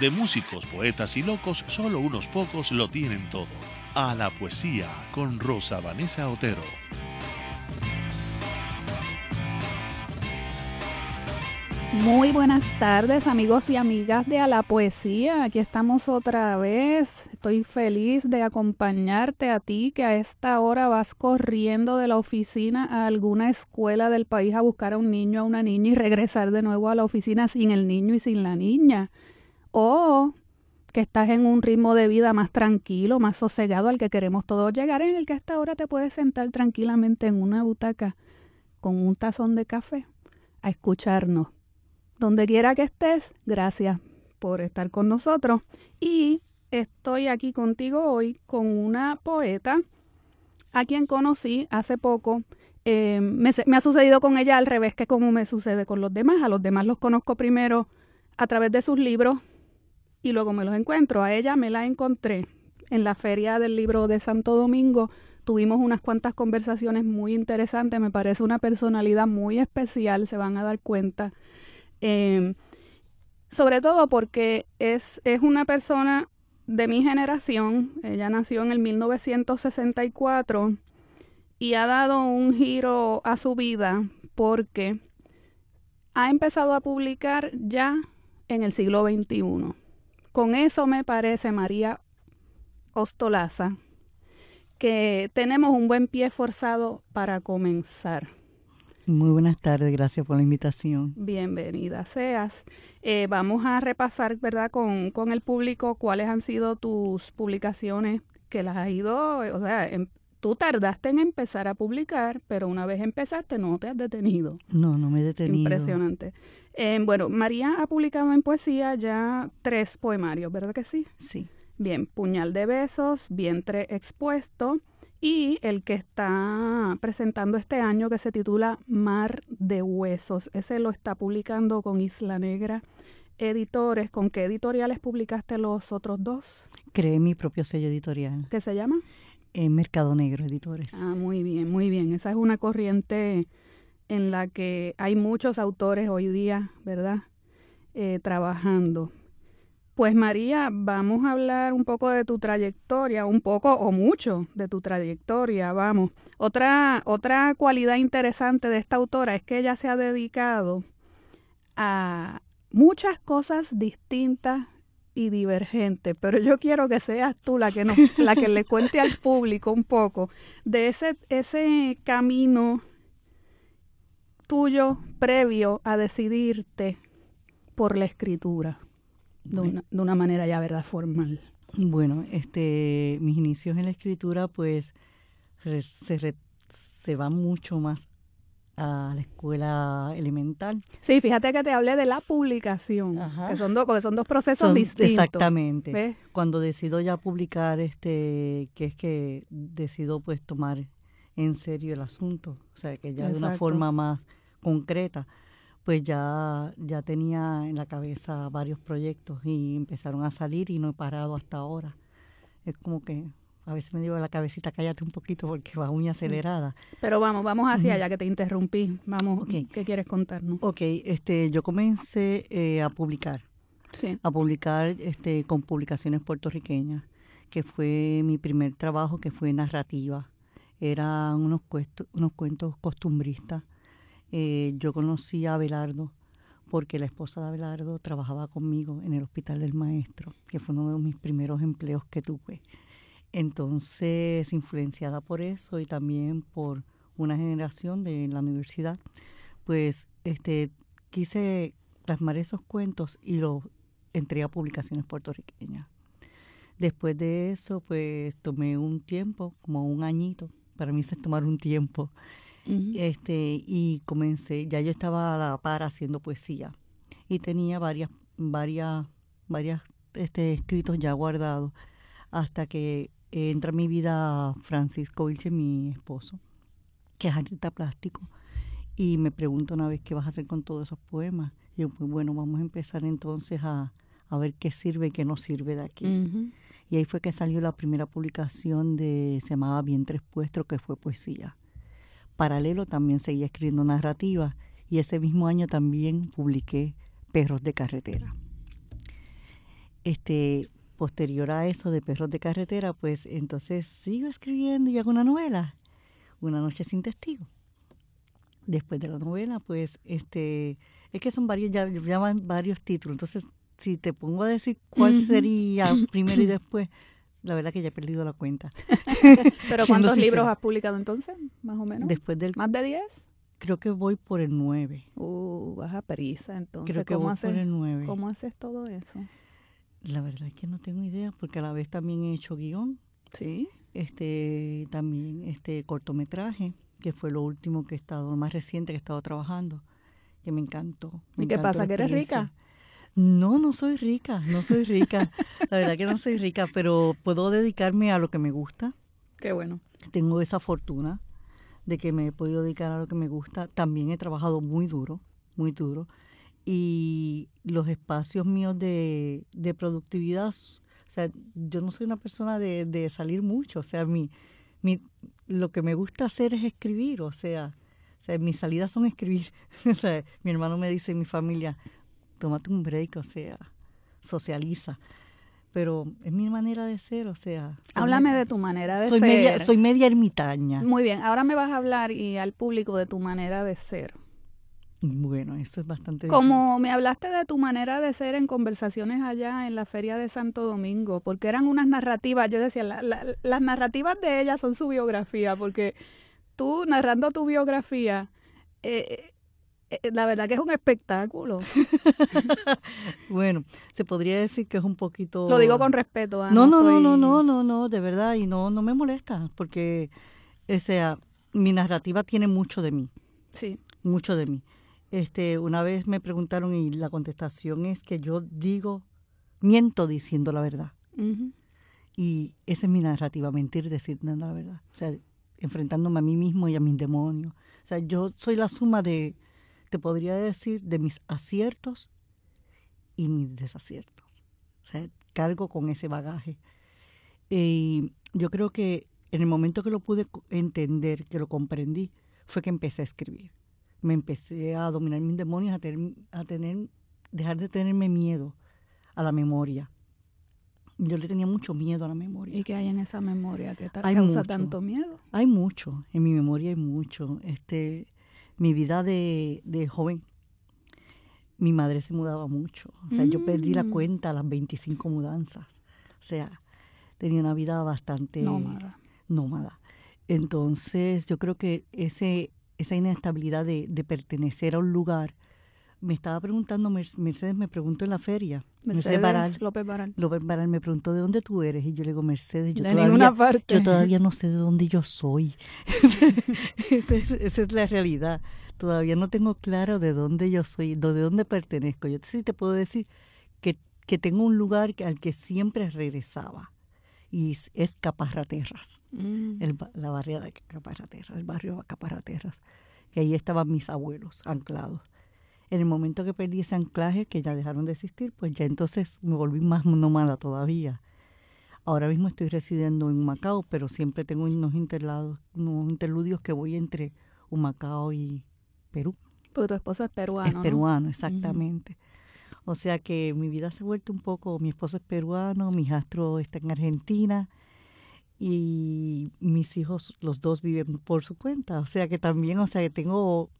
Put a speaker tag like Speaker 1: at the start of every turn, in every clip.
Speaker 1: de músicos, poetas y locos, solo unos pocos lo tienen todo. A la poesía con Rosa Vanessa Otero.
Speaker 2: Muy buenas tardes amigos y amigas de A la Poesía. Aquí estamos otra vez. Estoy feliz de acompañarte a ti que a esta hora vas corriendo de la oficina a alguna escuela del país a buscar a un niño, a una niña y regresar de nuevo a la oficina sin el niño y sin la niña. O que estás en un ritmo de vida más tranquilo, más sosegado al que queremos todos llegar, en el que a esta hora te puedes sentar tranquilamente en una butaca con un tazón de café a escucharnos donde quiera que estés, gracias por estar con nosotros. Y estoy aquí contigo hoy con una poeta a quien conocí hace poco. Eh, me, me, ha sucedido con ella al revés que como me sucede con los demás. A los demás los conozco primero a través de sus libros y luego me los encuentro. A ella me la encontré en la feria del libro de Santo Domingo. Tuvimos unas cuantas conversaciones muy interesantes. Me parece una personalidad muy especial, se van a dar cuenta. Eh, sobre todo porque es, es una persona de mi generación, ella nació en el 1964 y ha dado un giro a su vida porque ha empezado a publicar ya en el siglo XXI. Con eso me parece, María Ostolaza, que tenemos un buen pie forzado para comenzar.
Speaker 3: Muy buenas tardes, gracias por la invitación.
Speaker 2: Bienvenida seas. Eh, vamos a repasar, ¿verdad?, con, con, el público cuáles han sido tus publicaciones que las has ido, o sea, em, tú tardaste en empezar a publicar, pero una vez empezaste no te has detenido.
Speaker 3: No, no me he detenido.
Speaker 2: Impresionante. Eh, bueno, María ha publicado en poesía ya tres poemarios, ¿verdad que sí?
Speaker 3: Sí.
Speaker 2: Bien, Puñal de Besos, Vientre Expuesto y el que está presentando este año que se titula Mar de Huesos. Ese lo está publicando con Isla Negra Editores. ¿Con qué editoriales publicaste los otros dos?
Speaker 3: Creé mi propio sello editorial.
Speaker 2: ¿Qué se llama?
Speaker 3: En Mercado Negro Editores.
Speaker 2: Ah, muy bien, muy bien. Esa es una corriente en la que hay muchos autores hoy día, ¿verdad? Eh, trabajando. Pues María, vamos a hablar un poco de tu trayectoria, un poco o mucho de tu trayectoria, vamos. Otra, otra cualidad interesante de esta autora es que ella se ha dedicado a muchas cosas distintas y divergentes, pero yo quiero que seas tú la que nos, la que le cuente al público un poco de ese, ese camino tuyo previo a decidirte por la escritura de una, de una manera ya, ¿verdad?, formal.
Speaker 3: Bueno, este, mis inicios en la escritura, pues, se, re, se van mucho más a la escuela elemental.
Speaker 2: Sí, fíjate que te hablé de la publicación, Ajá. que son dos, porque son dos procesos
Speaker 3: son,
Speaker 2: distintos.
Speaker 3: Exactamente.
Speaker 2: ¿Ves?
Speaker 3: Cuando decido ya publicar, este, que es que decido pues tomar en serio el asunto, o sea, que ya Exacto. de una forma más concreta pues ya, ya tenía en la cabeza varios proyectos y empezaron a salir y no he parado hasta ahora. Es como que a veces me digo a la cabecita, cállate un poquito porque va muy acelerada.
Speaker 2: Pero vamos, vamos hacia allá, que te interrumpí. Vamos, okay. ¿qué quieres contarnos?
Speaker 3: Ok, este, yo comencé eh, a publicar.
Speaker 2: Sí.
Speaker 3: A publicar este, con publicaciones puertorriqueñas, que fue mi primer trabajo, que fue narrativa. Eran unos, cuentos, unos cuentos costumbristas eh, yo conocí a Abelardo porque la esposa de Abelardo trabajaba conmigo en el Hospital del Maestro, que fue uno de mis primeros empleos que tuve. Entonces, influenciada por eso y también por una generación de la universidad, pues este, quise plasmar esos cuentos y los entré a publicaciones puertorriqueñas. Después de eso, pues tomé un tiempo, como un añito, para mí es tomar un tiempo, Uh -huh. este y comencé ya yo estaba a la par haciendo poesía y tenía varias varias varias este, escritos ya guardados hasta que entra en mi vida Francisco Vilche, mi esposo, que es artista plástico, y me pregunta una vez qué vas a hacer con todos esos poemas. Y yo, pues bueno, vamos a empezar entonces a, a ver qué sirve y qué no sirve de aquí. Y ahí fue que salió la primera publicación de, se llamaba Vientres Puestros, que fue poesía. Paralelo también seguía escribiendo narrativa y ese mismo año también publiqué Perros de Carretera. Este, posterior a eso de Perros de Carretera, pues entonces sigo escribiendo y hago una novela, Una noche sin testigo. Después de la novela, pues este, es que son varios, ya llaman varios títulos, entonces si te pongo a decir cuál sería primero y después, la verdad que ya he perdido la cuenta.
Speaker 2: ¿Pero cuántos libros has publicado entonces, más o menos?
Speaker 3: Después del...
Speaker 2: ¿Más de 10?
Speaker 3: Creo que voy por el 9.
Speaker 2: Uh, vas a prisa entonces.
Speaker 3: Creo que
Speaker 2: ¿Cómo
Speaker 3: voy
Speaker 2: haces,
Speaker 3: por el 9.
Speaker 2: ¿Cómo haces todo eso?
Speaker 3: La verdad es que no tengo idea, porque a la vez también he hecho guion.
Speaker 2: Sí.
Speaker 3: Este, también este cortometraje, que fue lo último que he estado, lo más reciente que he estado trabajando, que me encantó. Me
Speaker 2: ¿Y qué pasa? ¿Que eres rica?
Speaker 3: No, no soy rica, no soy rica. La verdad que no soy rica, pero puedo dedicarme a lo que me gusta.
Speaker 2: Qué bueno.
Speaker 3: Tengo esa fortuna de que me he podido dedicar a lo que me gusta. También he trabajado muy duro, muy duro. Y los espacios míos de, de productividad, o sea, yo no soy una persona de, de salir mucho. O sea, mi, mi, lo que me gusta hacer es escribir. O sea, o sea mis salidas son escribir. o sea, mi hermano me dice, mi familia, tómate un break, o sea, socializa. Pero es mi manera de ser, o sea.
Speaker 2: Háblame
Speaker 3: me-
Speaker 2: de tu manera de
Speaker 3: soy
Speaker 2: ser.
Speaker 3: Media, soy media ermitaña.
Speaker 2: Muy bien, ahora me vas a hablar y al público de tu manera de ser.
Speaker 3: Bueno, eso es bastante
Speaker 2: Como me hablaste de tu manera de ser en conversaciones allá en la Feria de Santo Domingo, porque eran unas narrativas, yo decía, la- la- las narrativas de ella son su biografía, porque tú narrando tu biografía, eh, la verdad que es un espectáculo.
Speaker 3: Bueno, se podría decir que es un poquito...
Speaker 2: Lo digo con respeto. ah,
Speaker 3: No, no, no,
Speaker 2: estoy-
Speaker 3: no, no, no, no, de verdad, y no, no me molesta, porque, o sea, mi narrativa tiene mucho de mí,
Speaker 2: Sí.
Speaker 3: mucho de mí. Este, una vez me preguntaron y la contestación es que yo digo, miento diciendo la verdad. Y esa es mi narrativa, mentir diciendo la verdad. O sea, enfrentándome a mí mismo y a mis demonios. O sea, yo soy la suma de, te podría decir, de mis aciertos y mis desaciertos. O sea, cargo con ese bagaje. Y yo creo que en el momento que lo pude entender, que lo comprendí, fue que empecé a escribir. Me empecé a dominar mis demonios, a tener, a tener dejar de tenerme miedo a la memoria. Yo le tenía mucho miedo a la memoria.
Speaker 2: ¿Y qué hay en esa memoria que
Speaker 3: Hay
Speaker 2: causa
Speaker 3: mucho.
Speaker 2: tanto miedo?
Speaker 3: Hay mucho, en mi memoria hay mucho. Este, mi vida de, de joven, mi madre se mudaba mucho. O sea, yo perdí la
Speaker 2: Mm.
Speaker 3: cuenta a las 25 mudanzas. O sea, tenía una vida bastante
Speaker 2: Nómada.
Speaker 3: nómada. Entonces, yo creo que ese, esa inestabilidad de, de pertenecer a un lugar, me estaba preguntando, Mer- Mercedes me preguntó en la feria,
Speaker 2: Mercedes
Speaker 3: Baral,
Speaker 2: López Baral.
Speaker 3: López Baral me preguntó de dónde tú eres y yo le digo Mercedes, yo
Speaker 2: de
Speaker 3: todavía,
Speaker 2: ninguna parte.
Speaker 3: yo todavía no sé de dónde yo soy. esa, es, esa es la realidad. Todavía no tengo claro de dónde yo soy, de dónde pertenezco. Yo sí te puedo decir que, que tengo un lugar al que siempre regresaba y es, Caparraterras,
Speaker 2: Mm.
Speaker 3: el la barriada de Caparraterras, el barrio Caparraterras, que ahí estaban mis abuelos anclados. En el momento que perdí ese anclaje, que ya dejaron de existir, pues ya entonces me volví más nómada todavía. Ahora mismo estoy residiendo en Macao, pero siempre tengo unos, interlados, unos interludios que voy entre Humacao y Perú.
Speaker 2: Porque tu esposo es peruano.
Speaker 3: es
Speaker 2: ¿no?
Speaker 3: peruano, exactamente. O sea que mi vida se ha vuelto un poco, mi esposo es peruano, mi hijastro está en Argentina y mis hijos, los dos viven por su cuenta. O sea que también, o sea que tengo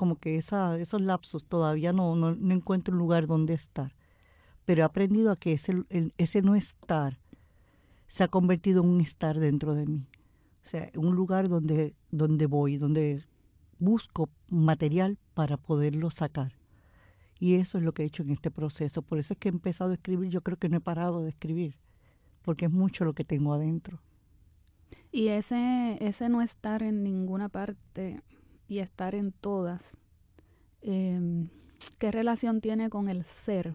Speaker 3: como que esos lapsos, todavía no, no, no encuentro un lugar donde estar. Pero he aprendido a que ese, ese no estar se ha convertido en un estar dentro de mí. O sea, un lugar donde, donde voy, donde busco material para poderlo sacar. Y eso es lo que he hecho en este proceso. Por eso es que he empezado a escribir. Yo creo que no he parado de escribir, porque es mucho lo que tengo adentro.
Speaker 2: Y ese, ese no estar en ninguna parte y estar en todas, eh, ¿qué relación tiene con el ser?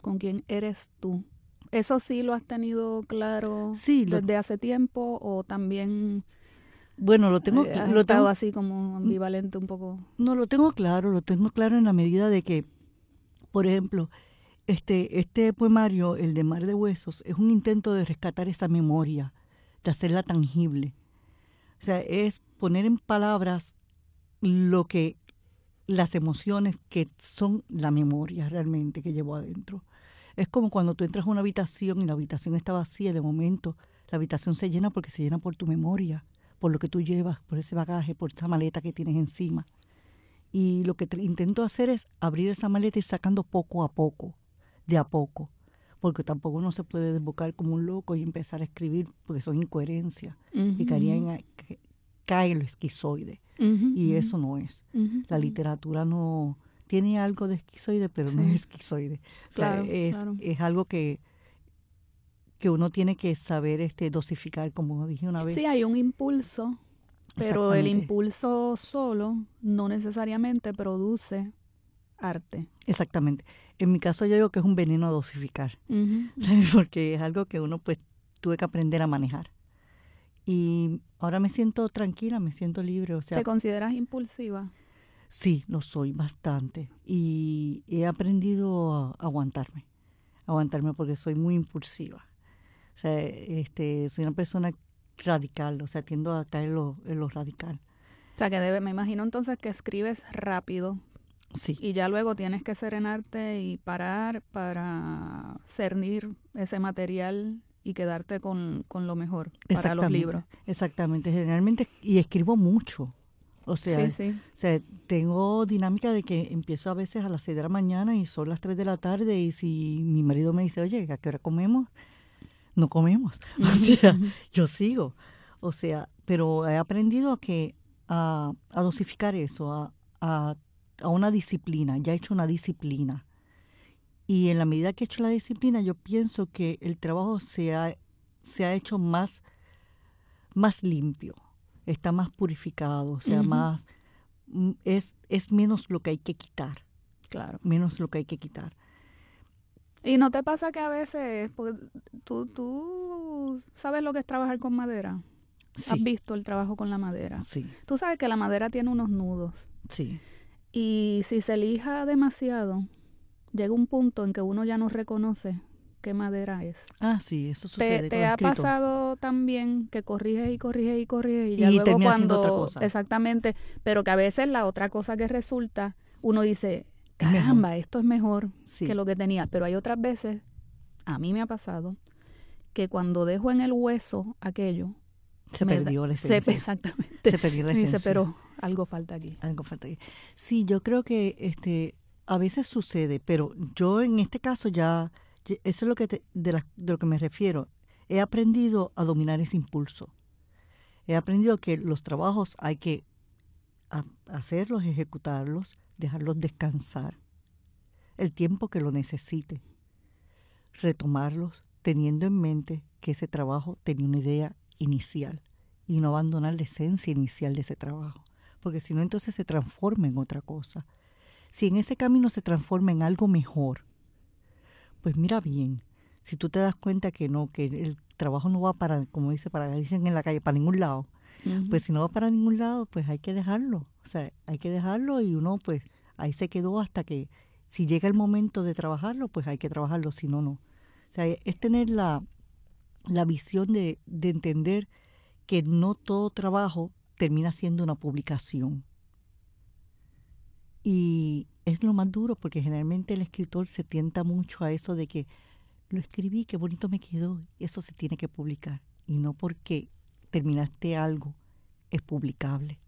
Speaker 2: ¿Con quién eres tú? ¿Eso sí lo has tenido claro
Speaker 3: sí,
Speaker 2: desde hace tiempo o también...
Speaker 3: Bueno, lo tengo,
Speaker 2: eh,
Speaker 3: lo tengo
Speaker 2: así como ambivalente un poco.
Speaker 3: No, lo tengo claro, lo tengo claro en la medida de que, por ejemplo, este, este poemario, el de Mar de Huesos, es un intento de rescatar esa memoria, de hacerla tangible. O sea, es poner en palabras lo que las emociones que son la memoria realmente que llevo adentro. Es como cuando tú entras a una habitación y la habitación está vacía, de momento la habitación se llena porque se llena por tu memoria, por lo que tú llevas, por ese bagaje, por esa maleta que tienes encima. Y lo que intento hacer es abrir esa maleta y sacando poco a poco, de a poco, porque tampoco uno se puede desbocar como un loco y empezar a escribir porque son incoherencias y caería en, cae lo esquizoide y eso no es. La literatura no tiene algo de esquizoide, pero no es esquizoide. Claro, es, es algo que que uno tiene que saber este dosificar, como dije una vez.
Speaker 2: Sí, hay un impulso, pero el impulso solo no necesariamente produce arte.
Speaker 3: Exactamente. En mi caso yo digo que es un veneno a dosificar, porque es algo que uno pues tuve que aprender a manejar. Y ahora me siento tranquila, me siento libre. O sea,
Speaker 2: ¿Te consideras impulsiva?
Speaker 3: Sí, lo soy bastante. Y he aprendido a aguantarme, aguantarme porque soy muy impulsiva. O sea, este, soy una persona radical, o sea, tiendo a caer en lo, en lo radical.
Speaker 2: O sea, que debe, me imagino entonces que escribes rápido.
Speaker 3: Sí.
Speaker 2: Y ya luego tienes que serenarte y parar para cernir ese material y quedarte con, lo mejor para los libros.
Speaker 3: Exactamente, generalmente, y escribo mucho. O sea, o sea, tengo dinámica de que empiezo a veces a las 6 de la mañana y son las 3 de la tarde y si mi marido me dice, oye, ¿a qué hora comemos? No comemos. O sea, yo sigo. O sea, pero he aprendido a que a, a dosificar eso, a, a, a, una disciplina, ya he hecho una disciplina. Y en la medida que he hecho la disciplina, yo pienso que el trabajo se ha, se ha hecho más, más limpio, está más purificado, o sea, más mm, es, es menos lo que hay que quitar.
Speaker 2: Claro.
Speaker 3: Menos lo que hay que quitar.
Speaker 2: ¿Y no te pasa que a veces, porque tú, tú sabes lo que es trabajar con madera?
Speaker 3: Sí.
Speaker 2: ¿Has visto el trabajo con la madera?
Speaker 3: Sí.
Speaker 2: Tú sabes que la madera tiene unos nudos.
Speaker 3: Sí.
Speaker 2: Y si se elija demasiado, llega un punto en que uno ya no reconoce qué madera es.
Speaker 3: Ah, sí, eso sucede.
Speaker 2: ¿Te, te ha pasado también que corriges y corriges y corriges y ya luego cuando
Speaker 3: otra cosa.
Speaker 2: exactamente, pero que a veces la otra cosa que resulta, uno dice, caramba, esto es mejor que lo que tenía, pero hay otras veces, a mí me ha pasado que cuando dejo en el hueso aquello
Speaker 3: se perdió la esencia.
Speaker 2: Se, exactamente.
Speaker 3: Se perdió la esencia.
Speaker 2: Dice, pero algo falta aquí.
Speaker 3: Algo falta aquí. Sí, yo creo que este a veces sucede, pero yo en este caso ya, eso es lo que de, de, lo que me refiero. He aprendido a dominar ese impulso. He aprendido que los trabajos hay que hacerlos, ejecutarlos, dejarlos descansar el tiempo que lo necesite, retomarlos teniendo en mente que ese trabajo tenía una idea inicial y no abandonar la esencia inicial de ese trabajo, porque si no entonces se transforma en otra cosa si en ese camino se transforma en algo mejor, pues mira bien, si tú te das cuenta que no, que el trabajo no va para, como dice, para, dicen en la calle, para ningún lado, pues si no va para ningún lado, pues hay que dejarlo. O sea, hay que dejarlo y uno pues ahí se quedó hasta que si llega el momento de trabajarlo, pues hay que trabajarlo, si no, no. O sea, es tener la, la visión de, de entender que no todo trabajo termina siendo una publicación. Y es lo más duro porque generalmente el escritor se tienta mucho a eso de que lo escribí, qué bonito me quedó, eso se tiene que publicar. Y no porque terminaste algo, es publicable.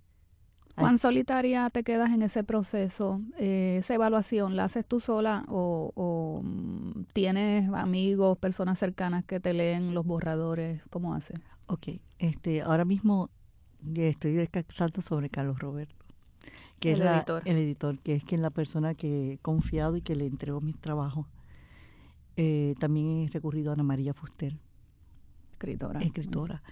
Speaker 2: ¿Cuán solitaria te quedas en ese proceso? Eh, ¿Esa evaluación la haces tú sola o, o, mm, tienes amigos, personas cercanas que te leen los borradores? ¿Cómo haces?
Speaker 3: Ok, este, ahora mismo estoy descansando sobre Carlos Roberto que
Speaker 2: el
Speaker 3: es
Speaker 2: editor.
Speaker 3: el editor, que es quien la persona que he confiado y que le entregó mis trabajos. Eh, también he recurrido a Ana María Fuster.
Speaker 2: Escritora.
Speaker 3: Escritora.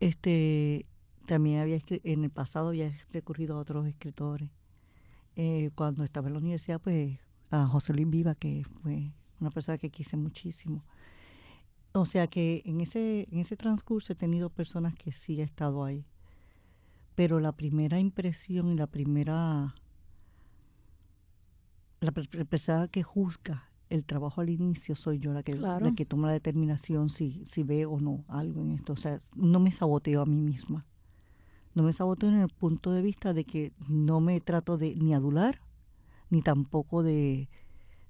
Speaker 3: Este, también había en el pasado había recurrido a otros escritores. Eh, cuando estaba en la universidad, pues a José Luis Viva, que fue una persona que quise muchísimo. O sea que en ese, en ese transcurso he tenido personas que sí he estado ahí. Pero la primera impresión y la primera la persona que juzga el trabajo al inicio soy yo la que, la que toma la determinación si, si ve o no algo en esto. O sea, no me saboteo a mí misma. No me saboteo en el punto de vista de que no me trato de ni adular, ni tampoco de,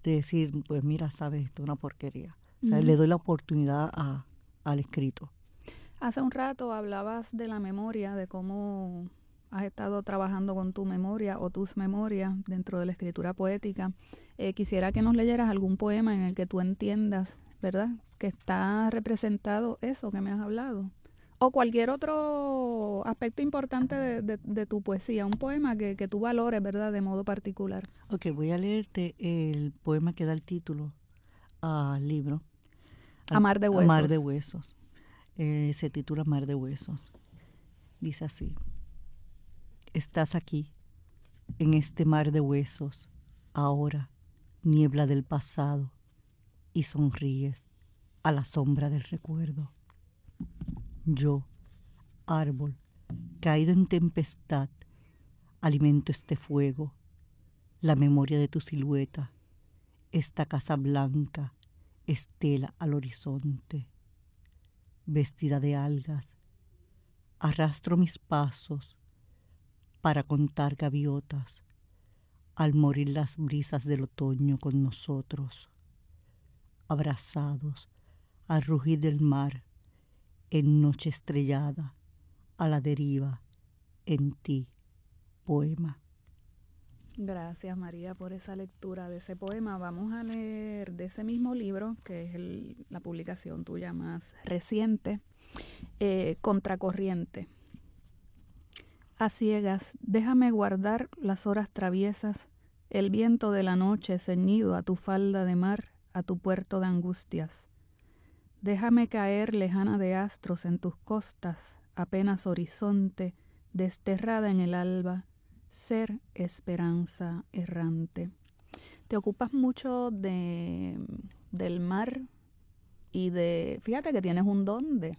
Speaker 3: decir, pues mira, sabes, esto es una porquería. O sea, le doy la oportunidad a, al escrito.
Speaker 2: Hace un rato hablabas de la memoria, de cómo has estado trabajando con tu memoria o tus memorias dentro de la escritura poética. Eh, quisiera que nos leyeras algún poema en el que tú entiendas, ¿verdad? Que está representado eso que me has hablado. O cualquier otro aspecto importante de, tu poesía, un poema que, que, tú valores, ¿verdad? De modo particular.
Speaker 3: Ok, voy a leerte el poema que da el título al libro.
Speaker 2: Amar de Huesos.
Speaker 3: Amar de Huesos. Eh, se titula Mar de Huesos. Dice así estás aquí, en este mar de huesos, ahora, niebla del pasado, y sonríes a la sombra del recuerdo. Yo, árbol, caído en tempestad, alimento este fuego, la memoria de tu silueta, esta casa blanca, estela al horizonte. Vestida de algas, arrastro mis pasos para contar gaviotas al morir las brisas del otoño con nosotros, abrazados al rugir del mar en noche estrellada, a la deriva, en ti, poema.
Speaker 2: Gracias María por esa lectura de ese poema. Vamos a leer de ese mismo libro, que es la publicación tuya más reciente, eh, Contracorriente a ciegas, déjame guardar las horas traviesas, el viento de la noche ceñido a tu falda de mar, a tu puerto de angustias. Déjame caer lejana de astros en tus costas, apenas horizonte, desterrada en el alba, ser esperanza errante. Te ocupas mucho de del mar y de, fíjate que tienes un don de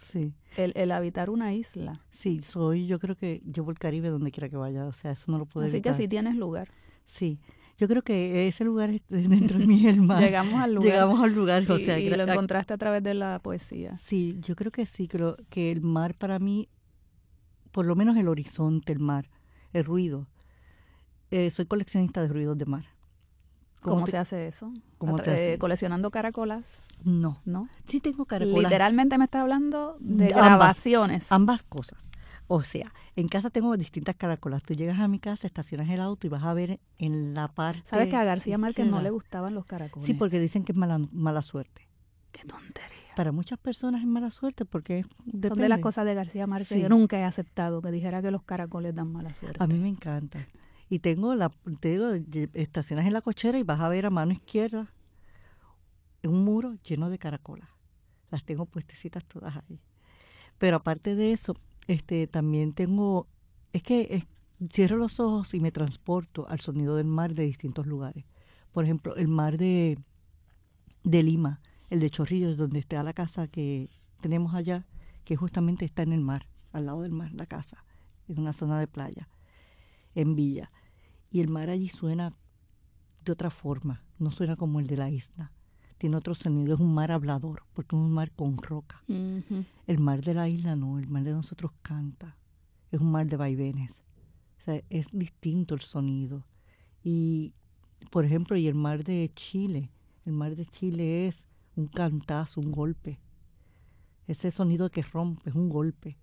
Speaker 3: Sí.
Speaker 2: El, el, habitar una isla.
Speaker 3: Sí, soy, yo creo que llevo el Caribe donde quiera que vaya, o sea, eso no lo puedo
Speaker 2: Así que sí tienes lugar.
Speaker 3: Sí, yo creo que ese lugar es dentro de mí el mar.
Speaker 2: Llegamos al lugar.
Speaker 3: Llegamos al lugar, o sea.
Speaker 2: Y lo encontraste a través de la poesía.
Speaker 3: Sí, yo creo que sí, creo que el mar para mí, por lo menos el horizonte, el mar, el ruido. Eh, soy coleccionista de ruidos de mar.
Speaker 2: ¿Cómo, se hace eso? ¿Cómo ¿Coleccionando caracolas?
Speaker 3: No.
Speaker 2: ¿No?
Speaker 3: Sí tengo caracolas.
Speaker 2: Literalmente me está hablando de grabaciones.
Speaker 3: Ambas cosas. O sea, en casa tengo distintas caracolas. Tú llegas a mi casa, estacionas el auto y vas a ver en la parte.
Speaker 2: ¿Sabes que a García Márquez no le gustaban los caracoles?
Speaker 3: Sí, porque dicen que es mala, mala suerte.
Speaker 2: Qué tontería.
Speaker 3: Para muchas personas es mala suerte porque
Speaker 2: depende. Son de las cosas de García Márquez. Yo nunca he aceptado que dijera que los caracoles dan mala suerte.
Speaker 3: A mí me encanta. Y tengo la, te digo, estacionas en la cochera y vas a ver a mano izquierda un muro lleno de caracolas. Las tengo puestecitas todas ahí. Pero aparte de eso, este también tengo, es que cierro los ojos y me transporto al sonido del mar de distintos lugares. Por ejemplo, el mar de, de Lima, el de Chorrillos, donde está la casa que tenemos allá, que justamente está en el mar, al lado del mar, la casa, en una zona de playa, en Villa y el mar allí suena de otra forma, no suena como el de la isla. Tiene otro sonido, es un mar hablador, porque es un mar con roca. El mar de la isla no, el mar de nosotros canta, es un mar de vaivenes. O sea, es distinto el sonido. Y, por ejemplo, y el mar de Chile, el mar de Chile es un cantazo, un golpe. Ese sonido que rompe, es un golpe.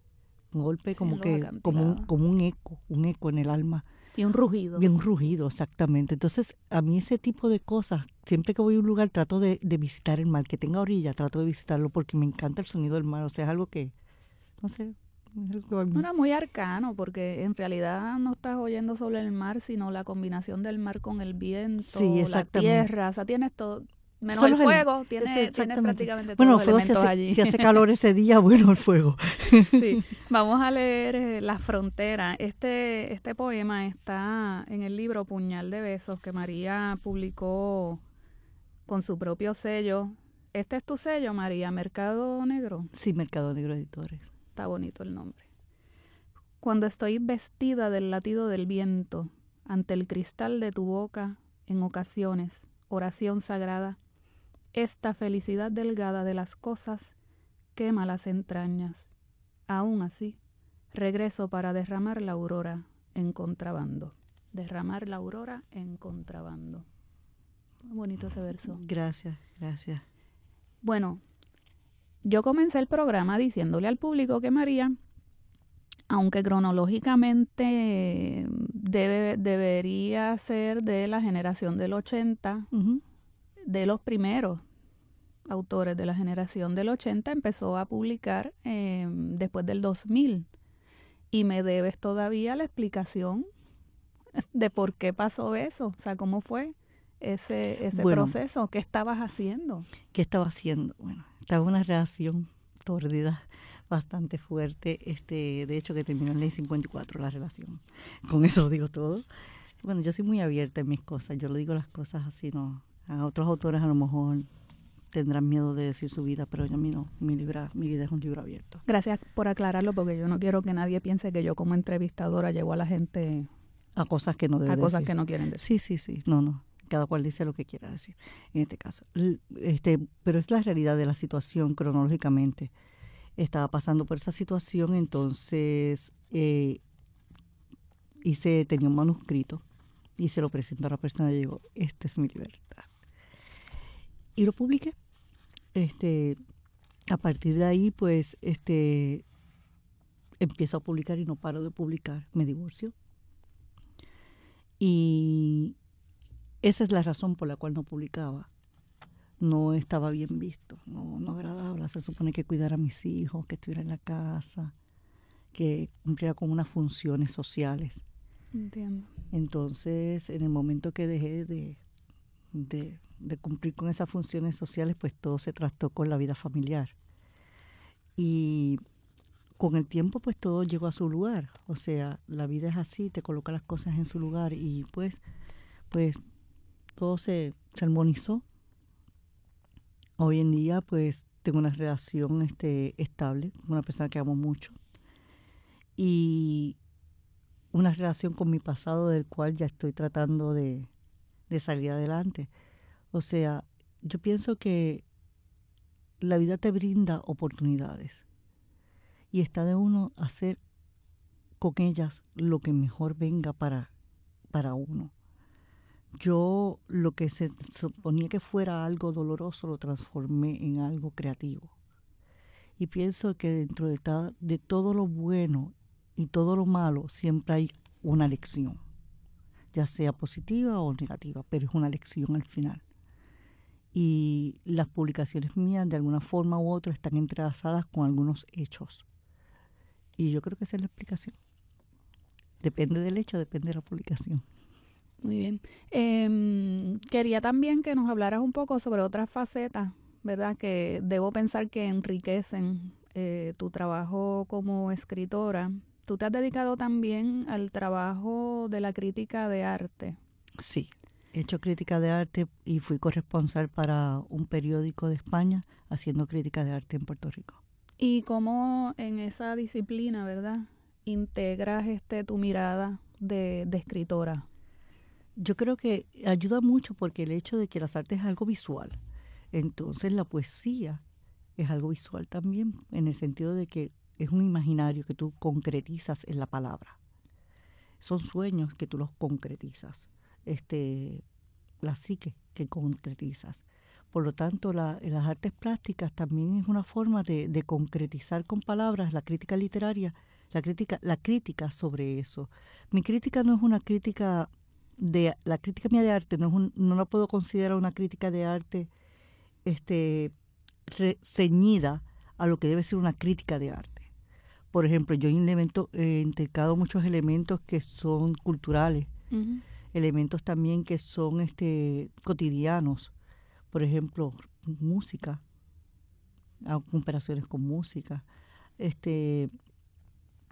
Speaker 3: Un golpe como que, como como un eco, un eco en el alma
Speaker 2: y un rugido.
Speaker 3: Y un rugido, exactamente. Entonces, a mí ese tipo de cosas, siempre que voy a un lugar trato de, visitar el mar, que tenga orilla, trato de visitarlo porque me encanta el sonido del mar. O sea, es algo que, no sé,
Speaker 2: es muy arcano, porque en realidad no estás oyendo solo el mar, sino la combinación del mar con el viento, la tierra, o sea, tienes todo, Menos el fuego, tiene, tiene prácticamente
Speaker 3: bueno,
Speaker 2: todos los
Speaker 3: elementos
Speaker 2: si hace, allí.
Speaker 3: Si hace calor ese día, bueno, el fuego.
Speaker 2: sí. Vamos a leer eh, La Frontera. Este, este poema está en el libro Puñal de Besos que María publicó con su propio sello Este es tu sello, María, Mercado Negro.
Speaker 3: Sí, Mercado Negro Editores.
Speaker 2: Está bonito el nombre. Cuando estoy vestida del latido del viento, ante el cristal de tu boca, en ocasiones, oración sagrada, esta felicidad delgada de las cosas quema las entrañas. Aún así, regreso para derramar la aurora en contrabando. Derramar la aurora en contrabando. bonito ese verso.
Speaker 3: Gracias, gracias.
Speaker 2: Bueno, yo comencé el programa diciéndole al público que María, aunque cronológicamente debe, debería ser de la generación del 80, de los primeros autores de la generación del 80, empezó a publicar em, después del 2000. Y me debes todavía la explicación de por qué pasó eso, o sea, cómo fue ese, ese proceso, qué estabas haciendo.
Speaker 3: ¿Qué estaba haciendo? Bueno, estaba una relación tordida bastante fuerte, este, de hecho que terminó en ley 54 la relación. Con eso digo todo. Bueno, yo soy muy abierta en mis cosas, yo le digo las cosas así, no. A otros autores a lo mejor tendrán miedo de decir su vida, pero yo a mí no, mi, libra, mi vida es un libro abierto.
Speaker 2: Gracias por aclararlo, porque yo no quiero que nadie piense que yo como entrevistadora llevo a la gente
Speaker 3: a cosas que no
Speaker 2: a cosas que no quieren decir.
Speaker 3: Sí, sí, sí, no, no. Cada cual dice lo que quiera decir en este caso. Este, pero es la realidad de la situación cronológicamente. Estaba pasando por esa situación, entonces eh, hice, tenía un manuscrito y se lo presentó a la persona y digo, esta es mi libertad. Y lo publiqué. Este, a partir de ahí, pues, este, empiezo a publicar y no paro de publicar. Me divorcio. Y esa es la razón por la cual no publicaba. No estaba bien visto, no, no agradable. Se supone que cuidara a mis hijos, que estuviera en la casa, que cumpliera con unas funciones sociales.
Speaker 2: Entiendo.
Speaker 3: Entonces, en el momento que dejé de, de cumplir con esas funciones sociales, pues todo se trastó con la vida familiar. Y con el tiempo, pues todo llegó a su lugar. O sea, la vida es así, te coloca las cosas en su lugar y pues, pues todo se, se armonizó. Hoy en día, pues tengo una relación este, estable con una persona que amo mucho. Y una relación con mi pasado del cual ya estoy tratando de, de salir adelante. O sea, yo pienso que la vida te brinda oportunidades y está de uno hacer con ellas lo que mejor venga para, para uno. Yo lo que se suponía que fuera algo doloroso lo transformé en algo creativo. Y pienso que dentro de, de todo lo bueno y todo lo malo siempre hay una lección, ya sea positiva o negativa, pero es una lección al final y las publicaciones mías de alguna forma u otra están entrelazadas con algunos hechos. Y yo creo que esa es la explicación. Depende del hecho, depende de la publicación.
Speaker 2: Muy bien. Em, quería también que nos hablaras un poco sobre otras facetas, ¿verdad? Que debo pensar que enriquecen eh, tu trabajo como escritora. Tú te has dedicado también al trabajo de la crítica de arte.
Speaker 3: Sí, he hecho crítica de arte y fui corresponsal para un periódico de España haciendo crítica de arte en Puerto Rico.
Speaker 2: ¿Y cómo en esa disciplina, verdad, integras este tu mirada de, de escritora?
Speaker 3: Yo creo que ayuda mucho porque el hecho de que las artes es algo visual, entonces la poesía es algo visual también, en el sentido de que es un imaginario que tú concretizas en la palabra. Son sueños que tú los concretizas este, la psique que concretizas. Por lo tanto, la, las artes plásticas también es una forma de, concretizar con palabras la crítica literaria, la crítica, la crítica sobre eso. Mi crítica no es una crítica de la crítica mía de arte, no, no la puedo considerar una crítica de arte este, ceñida a lo que debe ser una crítica de arte. Por ejemplo, yo he intercado muchos elementos que son culturales elementos también que son este cotidianos, por ejemplo, música, comparaciones con música, este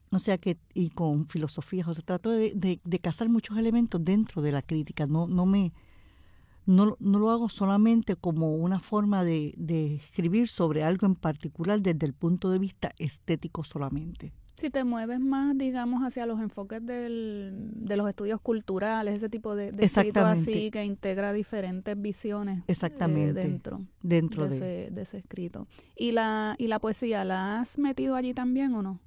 Speaker 3: o sea que y con filosofías, o sea, trato de, de, cazar muchos elementos dentro de la crítica, no, no me no, no lo hago solamente como una forma de, de escribir sobre algo en particular desde el punto de vista estético solamente.
Speaker 2: Si te mueves más, digamos, hacia los enfoques del, de los estudios culturales, ese tipo de, de escrito así que integra diferentes visiones
Speaker 3: eh, Exactamente.
Speaker 2: dentro,
Speaker 3: dentro
Speaker 2: de, Ese, de ese escrito. ¿Y la, ¿Y la poesía la has metido allí también o no?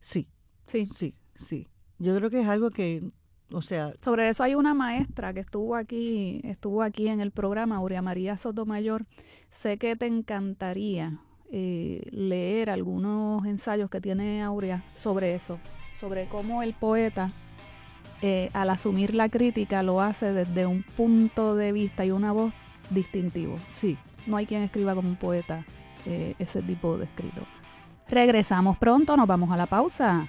Speaker 3: Sí.
Speaker 2: Sí.
Speaker 3: Sí, sí. Yo creo que es algo que, o sea...
Speaker 2: Sobre eso hay una maestra que estuvo aquí, estuvo aquí en el programa, Aurea María Sotomayor. Sé que te encantaría eh, leer algunos ensayos que tiene Aurea sobre eso, sobre cómo el poeta, eh, al asumir la crítica, lo hace desde un punto de vista y una voz distintivo.
Speaker 3: Sí.
Speaker 2: No hay quien escriba como un poeta eh, ese tipo de escrito. Regresamos pronto, nos vamos a la pausa.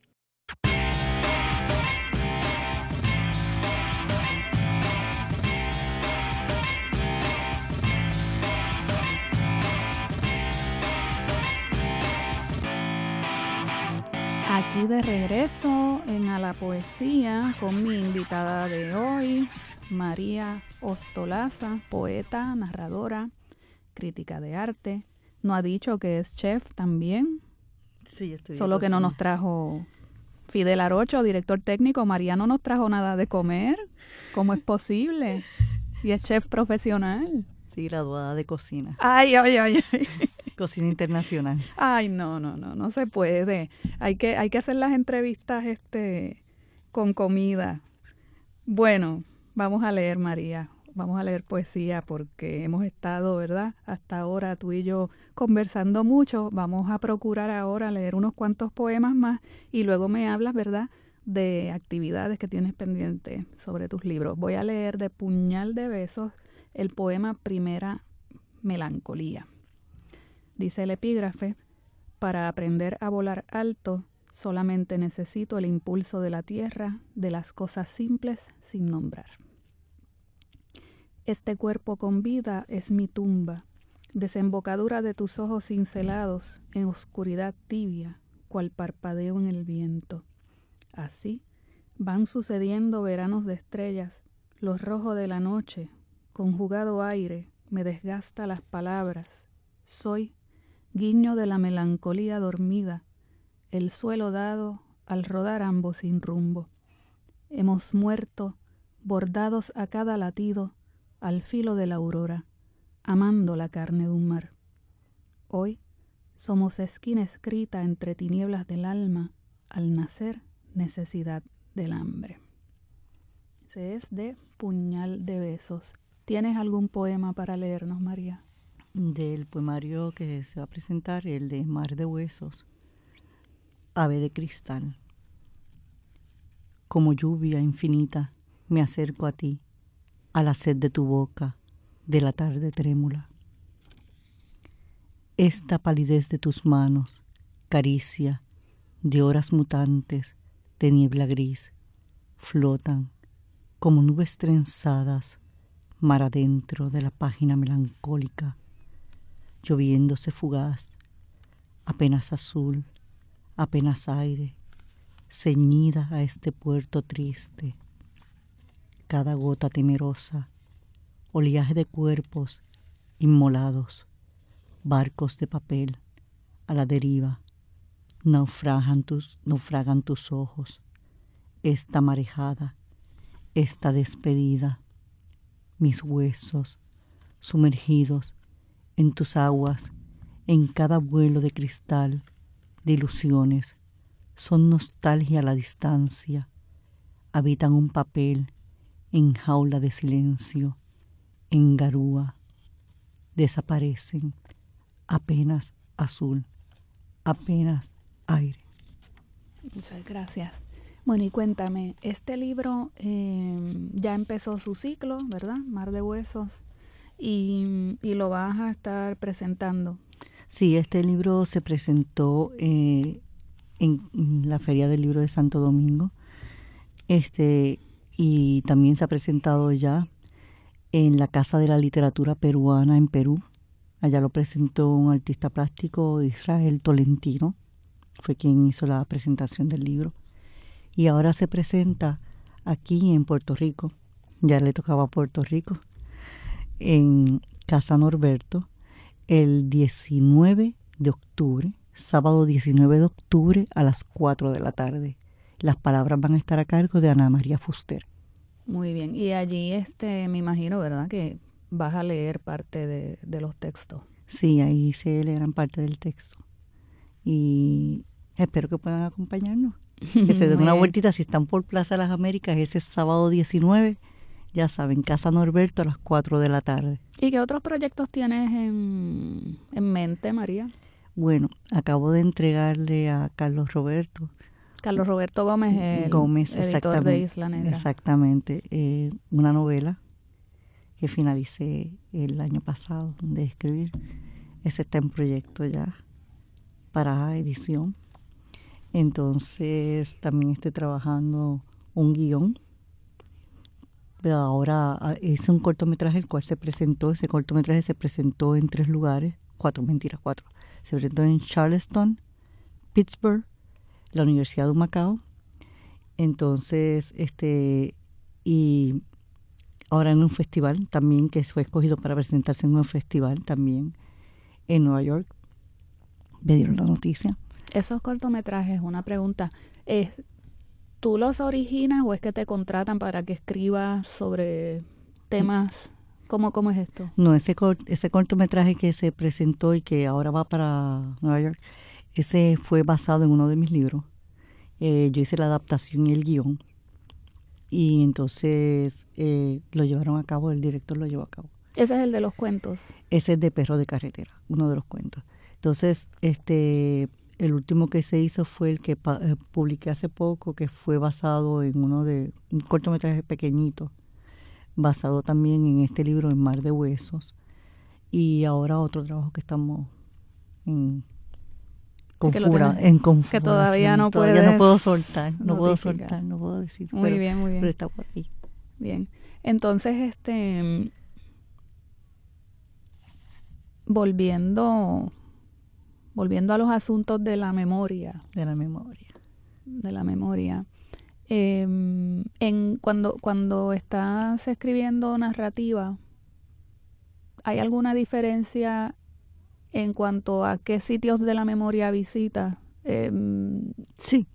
Speaker 2: Aquí de regreso en A la Poesía con mi invitada de hoy, María Ostolaza, poeta, narradora, crítica de arte. No ha dicho que es chef también.
Speaker 3: Sí, estoy
Speaker 2: Solo que no nos trajo Fidel Arocho, director técnico. María no nos trajo nada de comer. ¿Cómo es posible? Y es chef profesional.
Speaker 3: Sí, graduada de cocina.
Speaker 2: Ay, ay, ay, ay.
Speaker 3: Cocina internacional.
Speaker 2: Ay, no, no, no, no se puede. Hay que, hay que hacer las entrevistas este, con comida. Bueno, vamos a leer, María. Vamos a leer poesía porque hemos estado, ¿verdad? Hasta ahora tú y yo conversando mucho. Vamos a procurar ahora leer unos cuantos poemas más y luego me hablas, ¿verdad? De actividades que tienes pendientes sobre tus libros. Voy a leer de Puñal de Besos el poema Primera Melancolía. Dice el epígrafe, para aprender a volar alto solamente necesito el impulso de la tierra, de las cosas simples sin nombrar. Este cuerpo con vida es mi tumba, desembocadura de tus ojos cincelados en oscuridad tibia, cual parpadeo en el viento. Así van sucediendo veranos de estrellas, los rojos de la noche, conjugado aire, me desgasta las palabras. Soy guiño de la melancolía dormida, el suelo dado al rodar ambos sin rumbo. Hemos muerto, bordados a cada latido, al filo de la aurora, amando la carne de un mar. Hoy somos esquina escrita entre tinieblas del alma, al nacer necesidad del hambre. Ese es de Puñal de Besos. ¿Tienes algún poema para leernos, María?
Speaker 3: Del poemario que se va a presentar, el de Mar de Huesos, Ave de Cristal. Como lluvia infinita, me acerco a ti, a la sed de tu boca, de la tarde trémula. Esta palidez de tus manos, caricia, de horas mutantes, de niebla gris, flotan como nubes trenzadas mar adentro de la página melancólica, lloviéndose fugaz, apenas azul, apenas aire, ceñida a este puerto triste, cada gota temerosa, oleaje de cuerpos inmolados, barcos de papel a la deriva, naufragan tus, naufragan tus ojos, esta marejada, esta despedida, mis huesos sumergidos en tus aguas, en cada vuelo de cristal, de ilusiones, son nostalgia a la distancia, habitan un papel en jaula de silencio, en garúa, desaparecen, apenas azul, apenas aire.
Speaker 2: Muchas gracias. Bueno, y cuéntame, este libro eh, ya empezó su ciclo, ¿verdad? Mar de Huesos. Y, lo vas a estar presentando.
Speaker 3: Sí, este libro se presentó eh, en la Feria del Libro de Santo Domingo este y también se ha presentado ya en la Casa de la Literatura Peruana en Perú. Allá lo presentó un artista plástico, Israel Tolentino, fue quien hizo la presentación del libro. Y ahora se presenta aquí en Puerto Rico, ya le tocaba a Puerto Rico, en Casa Norberto, el 19 de octubre, sábado 19 de octubre a las 4 de la tarde. Las palabras van a estar a cargo de Ana María Fuster.
Speaker 2: Muy bien, y allí este, me imagino, ¿verdad? Que vas a leer parte de, de los textos.
Speaker 3: Sí, ahí se leerán parte del texto. Y espero que puedan acompañarnos. Que se den una vueltita si están por Plaza de las Américas ese sábado 19, ya saben, Casa Norberto a las 4 de la tarde.
Speaker 2: ¿Y qué otros proyectos tienes en, en mente, María?
Speaker 3: Bueno, acabo de entregarle a Carlos Roberto
Speaker 2: Carlos Roberto Gómez, el Gómez, editor de Isla Negra.
Speaker 3: Exactamente, eh, una novela que finalicé el año pasado de escribir. Ese está en proyecto ya para edición. Entonces también estoy trabajando un guion. Ahora ah, es un cortometraje el cual se presentó, ese cortometraje se presentó en tres lugares, cuatro, mentiras, cuatro. Se presentó en Charleston, Pittsburgh la Universidad de Macao. Entonces, este, y ahora en un festival también que fue escogido para presentarse en un festival también en Nueva York. Me dieron la noticia.
Speaker 2: Esos cortometrajes, una pregunta, ¿es, ¿tú los originas o es que te contratan para que escribas sobre temas? ¿Cómo, cómo es esto?
Speaker 3: No, ese, ese cortometraje que se presentó y que ahora va para Nueva York ese fue basado en uno de mis libros. Eh, yo hice la adaptación y el guion. Y entonces eh, lo llevaron a cabo, el director lo llevó a cabo.
Speaker 2: Ese es el de los cuentos.
Speaker 3: Ese es de Perro de Carretera, uno de los cuentos. Entonces, este, el último que se hizo fue el que eh, publiqué hace poco, que fue basado en uno de un cortometraje pequeñito, basado también en este libro, En Mar de Huesos. Y ahora otro trabajo que estamos en, en
Speaker 2: Que todavía no
Speaker 3: todavía no puedo soltar, no puedo soltar, no puedo decir.
Speaker 2: Muy bien, muy bien.
Speaker 3: Pero está por ahí.
Speaker 2: Bien. Entonces, este volviendo volviendo a los asuntos de la memoria.
Speaker 3: De la memoria.
Speaker 2: De la memoria. Em, en cuando, cuando estás escribiendo narrativa, ¿hay alguna diferencia en cuanto a qué sitios de la memoria visita. Em,
Speaker 3: sí,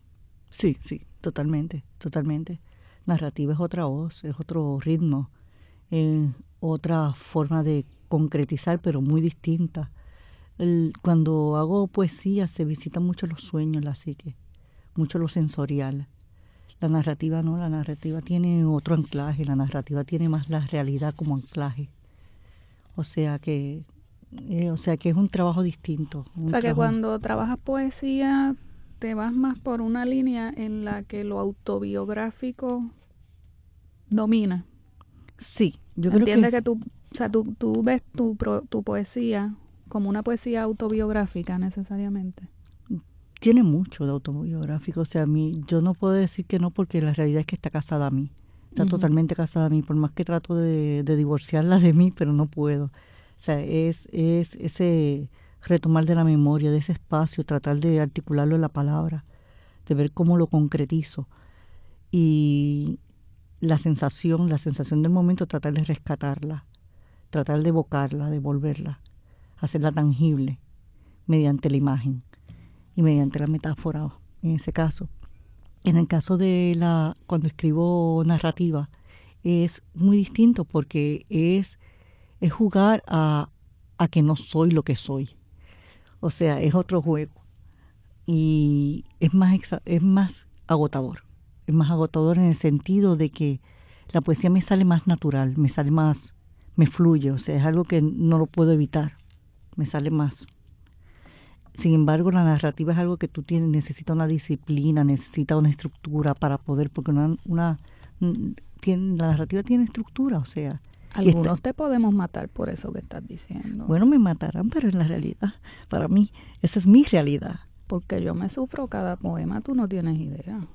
Speaker 3: sí, sí, totalmente, totalmente. Narrativa es otra voz, es otro ritmo, es otra forma de concretizar, pero muy distinta. Cuando hago poesía se visitan mucho los sueños, la psique, mucho lo sensorial. La narrativa no, la narrativa tiene otro anclaje, la narrativa tiene más la realidad como anclaje. O sea que eh, o sea que es un trabajo distinto.
Speaker 2: o sea que cuando trabajas poesía te vas más por una línea en la que lo autobiográfico domina.
Speaker 3: Sí,
Speaker 2: yo creo que... Entiendes que tú, o sea, tú, tú ves tu, tu poesía como una poesía autobiográfica necesariamente.
Speaker 3: Tiene mucho de autobiográfico, o sea, a mí, yo no puedo decir que no porque la realidad es que está casada a mí, está totalmente casada a mí, por más que trato de, de divorciarla de mí, pero no puedo. O sea, es, es ese retomar de la memoria, de ese espacio, tratar de articularlo en la palabra, de ver cómo lo concretizo. Y la sensación, la sensación del momento, tratar de rescatarla, tratar de evocarla, de volverla, hacerla tangible mediante la imagen y mediante la metáfora en ese caso. En el caso de la, cuando escribo narrativa, es muy distinto porque es es jugar a, a que no soy lo que soy. O sea, es otro juego. Y es más, es más agotador. Es más agotador en el sentido de que la poesía me sale más natural, me sale más, me fluye. O sea, es algo que no lo puedo evitar. Me sale más. Sin embargo, la narrativa es algo que tú tienes, necesita una disciplina, necesita una estructura para poder, porque una, una tiene, la narrativa tiene estructura, o sea,
Speaker 2: Algunos te podemos matar por eso que estás diciendo.
Speaker 3: Bueno, me matarán, pero en la realidad, para mí, esa es mi realidad.
Speaker 2: Porque yo me sufro cada poema, tú no tienes idea.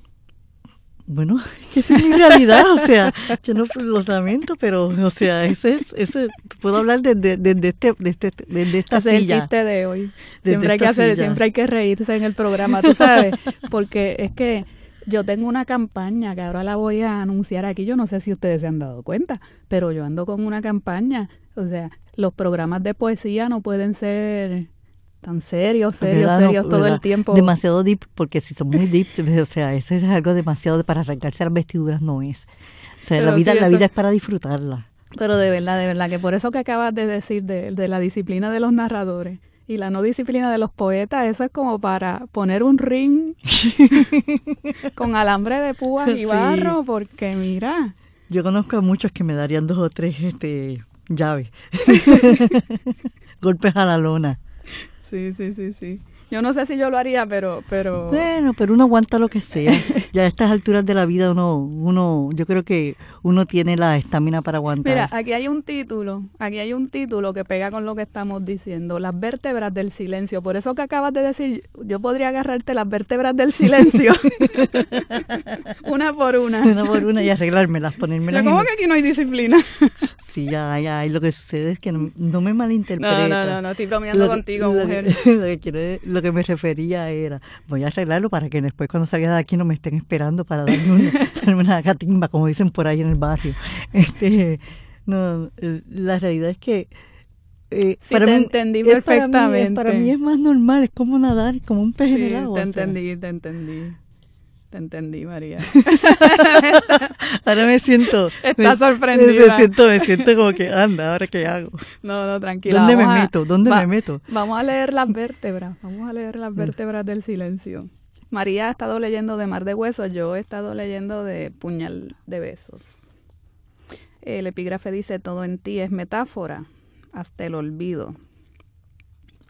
Speaker 3: Bueno, esa es mi realidad, o sea, yo no los lamento, pero, o sea, ese es, ese, puedo hablar desde, desde, este, desde, desde esta
Speaker 2: ese
Speaker 3: silla.
Speaker 2: es el chiste de hoy. Siempre hay que hacer, silla. siempre hay que reírse en el programa, tú sabes, porque es que yo tengo una campaña que ahora la voy a anunciar aquí. Yo no sé si ustedes se han dado cuenta, pero yo ando con una campaña. O sea, los programas de poesía no pueden ser tan serios, serios, serios todo ¿verdad? el tiempo.
Speaker 3: Demasiado deep, porque si son muy deep, o sea, eso es algo demasiado para arrancarse las vestiduras, no es. O sea, pero la vida, sí, la vida es para disfrutarla.
Speaker 2: Pero de verdad, de verdad, que por eso que acabas de decir de, de la disciplina de los narradores y la no disciplina de los poetas, eso es como para poner un ring con alambre de púas y barro, sí. porque mira.
Speaker 3: Yo conozco a muchos que me darían dos o tres este, llaves. Golpes a la lona.
Speaker 2: Sí, sí, sí, sí. Yo no sé si yo lo haría, pero, pero...
Speaker 3: Bueno, pero uno aguanta lo que sea. ya a estas alturas de la vida uno, uno, yo creo que uno tiene la estamina para aguantar.
Speaker 2: Mira, aquí hay un título, aquí hay un título que pega con lo que estamos diciendo, las vértebras del silencio. Por eso que acabas de decir, yo podría agarrarte las vértebras del silencio. una por una.
Speaker 3: Una por una y arreglármelas, ponérmelas.
Speaker 2: ¿Cómo que aquí no hay disciplina?
Speaker 3: sí, ya, ya. Y lo que sucede es que no, no me malinterpreta.
Speaker 2: No, no, no, no, estoy bromeando
Speaker 3: lo
Speaker 2: contigo,
Speaker 3: lo
Speaker 2: mujer.
Speaker 3: Que, lo, que quiero, lo que me refería era, voy a arreglarlo para que después cuando salga de aquí no me estén esperando para darme una, darme una catimba, como dicen por ahí en el barrio. Este, no, la realidad es que
Speaker 2: eh, sí, para te mí, entendí perfectamente.
Speaker 3: Para mí, para mí, es más normal, es como nadar, como un pez
Speaker 2: sí,
Speaker 3: en el agua.
Speaker 2: Te entendí, te entendí. Te entendí, María.
Speaker 3: ahora me siento.
Speaker 2: Está sorprendida.
Speaker 3: Me siento, me siento como que, anda, ¿ahora qué hago?
Speaker 2: No, no, tranquila.
Speaker 3: ¿Dónde me a, meto? ¿Dónde
Speaker 2: va,
Speaker 3: me meto?
Speaker 2: Vamos a leer las vértebras. Vamos a leer las vértebras del silencio. María ha estado leyendo de Mar de Huesos, yo he estado leyendo de Puñal de Besos. El epígrafe dice, todo en ti es metáfora, hasta el olvido.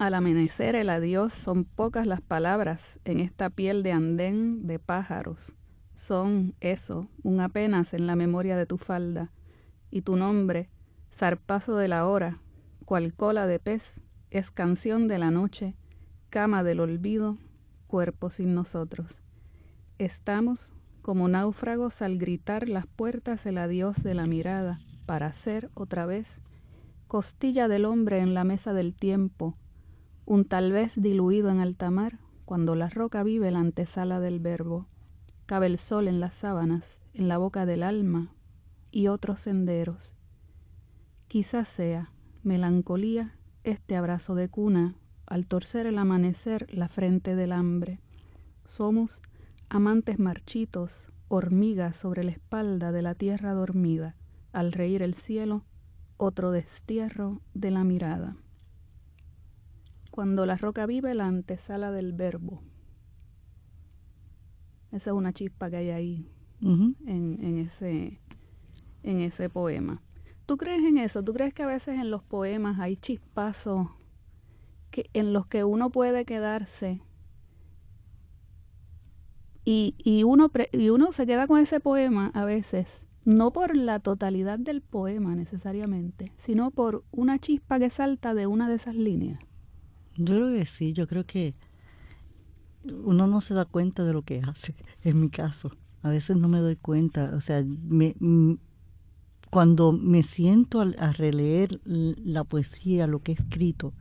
Speaker 2: Al amanecer el adiós son pocas las palabras en esta piel de andén de pájaros. Son eso, un apenas en la memoria de tu falda. Y tu nombre, zarpazo de la hora, cual cola de pez, es canción de la noche, cama del olvido, cuerpo sin nosotros. Estamos como náufragos al gritar las puertas el adiós de la mirada, para ser otra vez costilla del hombre en la mesa del tiempo, un tal vez diluido en alta mar, cuando la roca vive la antesala del verbo. Cabe el sol en las sábanas, en la boca del alma y otros senderos. Quizás sea melancolía este abrazo de cuna al torcer el amanecer la frente del hambre. Somos amantes marchitos, hormigas sobre la espalda de la tierra dormida, al reír el cielo, otro destierro de la mirada cuando la roca vive la antesala del verbo. Esa es una chispa que hay ahí uh -huh. en, en, ese, en ese poema. ¿Tú crees en eso? ¿Tú crees que a veces en los poemas hay chispazos que, en los que uno puede quedarse y, y, uno pre, y uno se queda con ese poema a veces, no por la totalidad del poema necesariamente, sino por una chispa que salta de una de esas líneas?
Speaker 3: Yo creo que sí, yo creo que uno no se da cuenta de lo que hace, en mi caso. A veces no me doy cuenta, o sea, me, cuando me siento a, releer la poesía, lo que he escrito,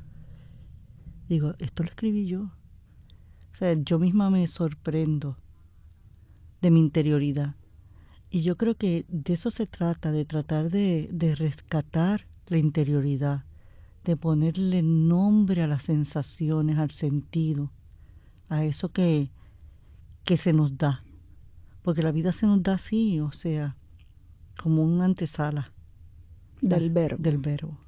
Speaker 3: digo, esto lo escribí yo. O sea, yo misma me sorprendo de mi interioridad. Y yo creo que de eso se trata, de tratar de, de rescatar la interioridad de ponerle nombre a las sensaciones, al sentido, a eso que, que se nos da. Porque la vida se nos da así, o sea, como una antesala.
Speaker 2: Del verbo.
Speaker 3: Del verbo.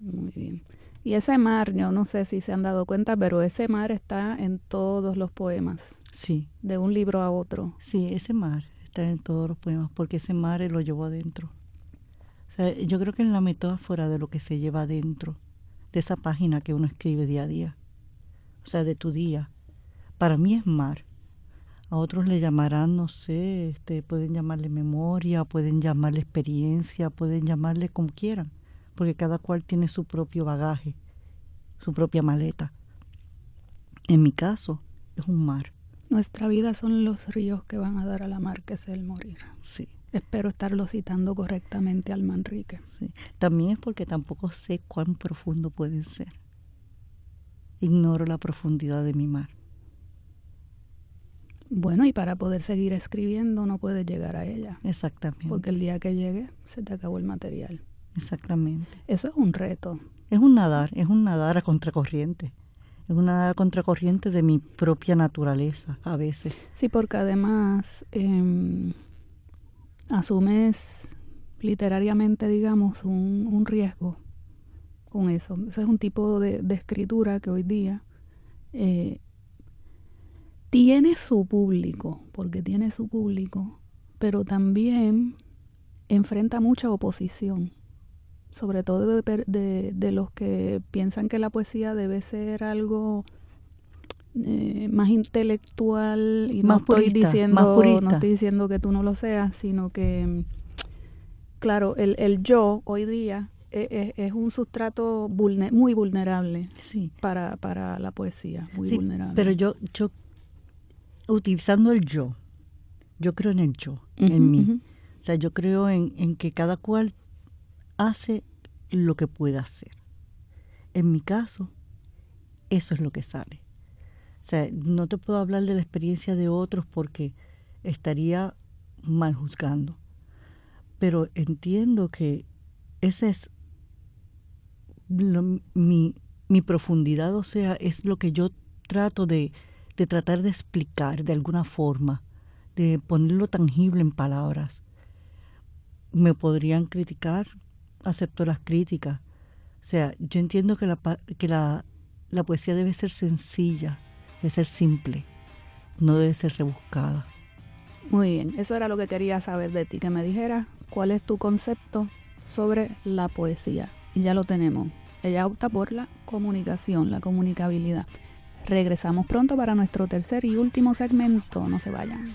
Speaker 2: Muy bien. Y ese mar, yo no sé si se han dado cuenta, pero ese mar está en todos los poemas.
Speaker 3: Sí.
Speaker 2: De un libro a otro.
Speaker 3: Sí, ese mar está en todos los poemas, porque ese mar lo llevó adentro sea, yo creo que es la metáfora de lo que se lleva dentro, de esa página que uno escribe día a día, o sea, de tu día. Para mí es mar. A otros le llamarán, no sé, este, pueden llamarle memoria, pueden llamarle experiencia, pueden llamarle como quieran, porque cada cual tiene su propio bagaje, su propia maleta. En mi caso, es un mar.
Speaker 2: Nuestra vida son los ríos que van a dar a la mar, que es el morir.
Speaker 3: Sí.
Speaker 2: Espero estarlo citando correctamente al Manrique.
Speaker 3: Sí. También es porque tampoco sé cuán profundo pueden ser. Ignoro la profundidad de mi mar.
Speaker 2: Bueno, y para poder seguir escribiendo no puedes llegar a ella.
Speaker 3: Exactamente.
Speaker 2: Porque el día que llegue se te acabó el material.
Speaker 3: Exactamente.
Speaker 2: Eso es un reto.
Speaker 3: Es un nadar, es un nadar a contracorriente. Es un nadar a contracorriente de mi propia naturaleza a veces.
Speaker 2: Sí, porque además eh, asumes literariamente, digamos, un, un, riesgo con eso. Ese es un tipo de, escritura que hoy día eh, tiene su público, porque tiene su público, pero también enfrenta mucha oposición, sobre todo de, de, de los que piensan que la poesía debe ser algo eh, más intelectual y
Speaker 3: más
Speaker 2: no estoy
Speaker 3: purista,
Speaker 2: diciendo
Speaker 3: más purista.
Speaker 2: no estoy diciendo que tú no lo seas, sino que claro, el, el yo hoy día es, es, es un sustrato vulner, muy vulnerable
Speaker 3: sí.
Speaker 2: para, para la poesía, muy
Speaker 3: sí,
Speaker 2: vulnerable.
Speaker 3: Pero yo, yo utilizando el yo, yo creo en el yo, uh -huh, en mí. Uh -huh. O sea, yo creo en, en, que cada cual hace lo que pueda hacer. En mi caso, eso es lo que sale. O sea, no te puedo hablar de la experiencia de otros porque estaría mal juzgando. Pero entiendo que esa es mi, mi profundidad, o sea, es lo que yo trato de, tratar de explicar de alguna forma, de ponerlo tangible en palabras. Me podrían criticar, acepto las críticas. O sea, yo entiendo que la, la poesía debe ser sencilla, debe ser simple, no debe ser rebuscada.
Speaker 2: Muy bien, eso era lo que quería saber de ti, que me dijeras cuál es tu concepto sobre la poesía. Y ya lo tenemos. Ella opta por la comunicación, la comunicabilidad. Regresamos pronto para nuestro tercer y último segmento. No se vayan.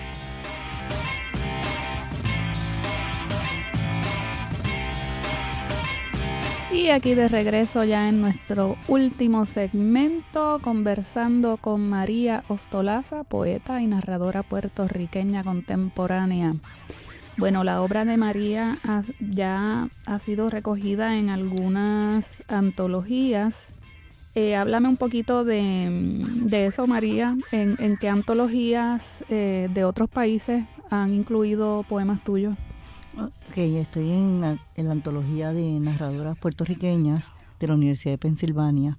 Speaker 2: Y aquí de regreso ya en nuestro último segmento, conversando con María Ostolaza, poeta y narradora puertorriqueña contemporánea. Bueno, la obra de María ya ha sido recogida en algunas antologías. Eh, háblame un poquito de, de eso, María. ¿En, en qué antologías eh, de otros países han incluido poemas tuyos?
Speaker 3: Ok, estoy en la, en la, antología de narradoras puertorriqueñas de la Universidad de Pensilvania,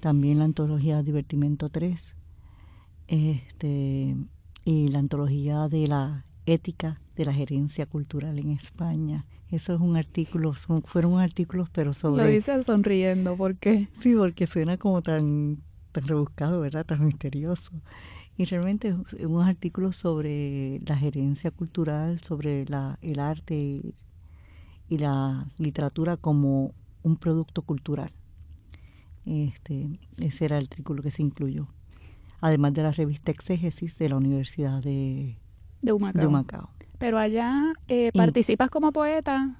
Speaker 3: también la antología Divertimento 3, este, y la antología de la ética de la gerencia cultural en España. Eso es un artículo, son, fueron artículos, pero sobre...
Speaker 2: Lo dices sonriendo, ¿por qué?
Speaker 3: Sí, porque suena como tan, tan rebuscado, ¿verdad? Tan misterioso. Y realmente unos artículos sobre la gerencia cultural, sobre la, el arte y, la literatura como un producto cultural. Este, ese era el artículo que se incluyó. Además de la revista Exégesis de la Universidad de,
Speaker 2: de, Humacao.
Speaker 3: de Humacao.
Speaker 2: Pero allá eh, participas y, como poeta.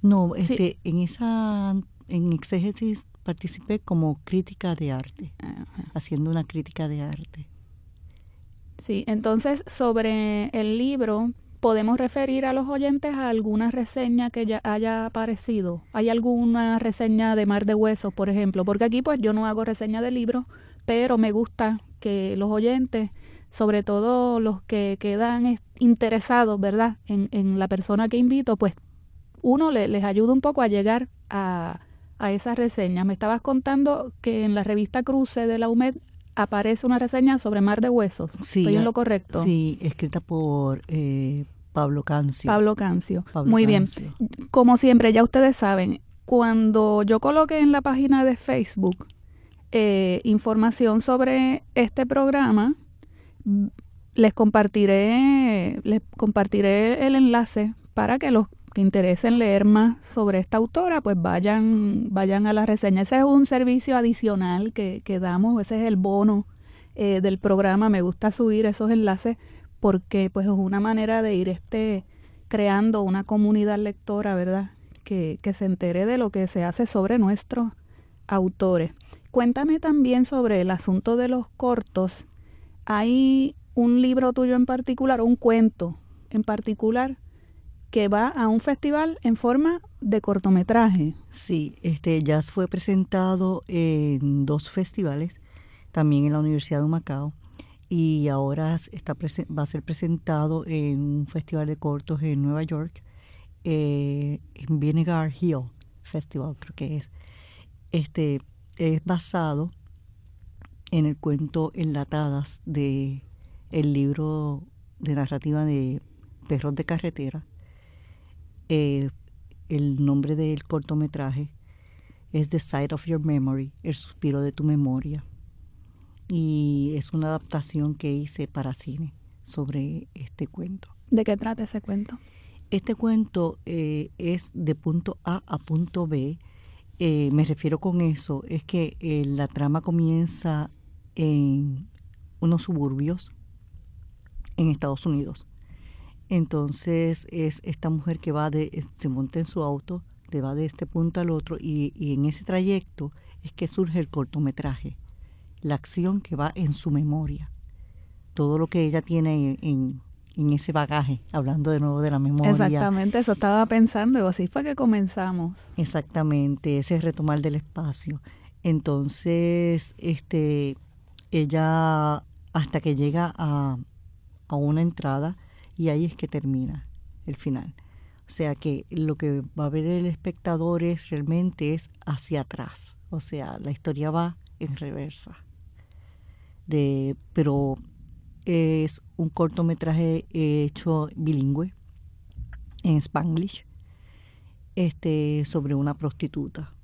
Speaker 3: No, este, sí. en esa en Exégesis participé como crítica de arte, Ajá. haciendo una crítica de arte.
Speaker 2: Sí, entonces sobre el libro, ¿podemos referir a los oyentes a alguna reseña que ya haya aparecido? ¿Hay alguna reseña de Mar de Huesos, por ejemplo? Porque aquí pues yo no hago reseña de libros, pero me gusta que los oyentes, sobre todo los que quedan interesados, ¿verdad?, en, en la persona que invito, pues uno le, les ayuda un poco a llegar a, a esas reseñas. Me estabas contando que en la revista Cruce de la UMED aparece una reseña sobre Mar de Huesos.
Speaker 3: Sí,
Speaker 2: ¿Estoy en lo correcto?
Speaker 3: Sí, escrita por eh, Pablo Cancio.
Speaker 2: Pablo Cancio.
Speaker 3: Pablo
Speaker 2: Muy
Speaker 3: Cancio.
Speaker 2: bien. Como siempre, ya ustedes saben, cuando yo coloque en la página de Facebook eh, información sobre este programa, mm, les compartiré, les compartiré el enlace para que los que interesen leer más sobre esta autora, pues vayan, vayan a la reseña. Ese es un servicio adicional que, que damos, ese es el bono eh, del programa. Me gusta subir esos enlaces porque pues es una manera de ir este creando una comunidad lectora, ¿verdad? Que, que se entere de lo que se hace sobre nuestros autores. Cuéntame también sobre el asunto de los cortos. Hay un libro tuyo en particular, un cuento en particular, que va a un festival en forma de cortometraje.
Speaker 3: Sí, este jazz fue presentado en dos festivales, también en la Universidad de Macao, y ahora está va a ser presentado en un festival de cortos en Nueva York, eh, en Vinegar Hill Festival, creo que es. Este es basado en el cuento Enlatadas de el libro de narrativa de Perros de Carretera. Eh, el nombre del cortometraje es The Sight of Your Memory, El suspiro de tu memoria. Y es una adaptación que hice para cine sobre este cuento.
Speaker 2: ¿De qué trata ese cuento?
Speaker 3: Este cuento eh, es de punto A a punto B. Eh, me refiero con eso, es que eh, la trama comienza en unos suburbios en Estados Unidos. Entonces es esta mujer que va de, se monta en su auto, te va de este punto al otro y, y en ese trayecto es que surge el cortometraje, la acción que va en su memoria, todo lo que ella tiene en, en- en ese bagaje, hablando de nuevo de la memoria.
Speaker 2: Exactamente, eso estaba pensando, y así fue que comenzamos.
Speaker 3: Exactamente, ese retomar del espacio. Entonces, este, ella hasta que llega a, a una entrada y ahí es que termina el final. O sea que lo que va a ver el espectador es realmente es hacia atrás. O sea, la historia va en reversa. De, pero es un cortometraje hecho bilingüe en Spanglish este sobre una prostituta.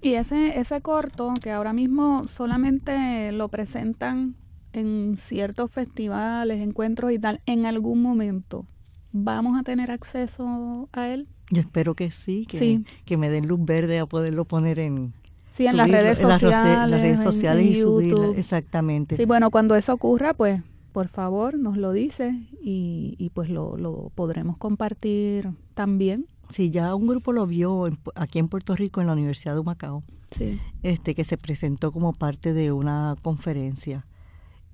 Speaker 2: Y ese, ese corto, que ahora mismo solamente lo presentan en ciertos festivales, encuentros y tal, en algún momento, ¿vamos a tener acceso a él?
Speaker 3: Yo espero que sí, que,
Speaker 2: Sí.
Speaker 3: que me den luz verde a poderlo poner en,
Speaker 2: Sí, en las
Speaker 3: subirlo
Speaker 2: redes
Speaker 3: las
Speaker 2: sociales.
Speaker 3: en las redes sociales
Speaker 2: en
Speaker 3: y subirlo. Exactamente.
Speaker 2: Sí, bueno, cuando eso ocurra, pues por favor nos lo dice y, y pues lo, lo podremos compartir también.
Speaker 3: Sí, ya un grupo lo vio en aquí en Puerto Rico en la Universidad de Macao,
Speaker 2: Sí.
Speaker 3: este que se presentó como parte de una conferencia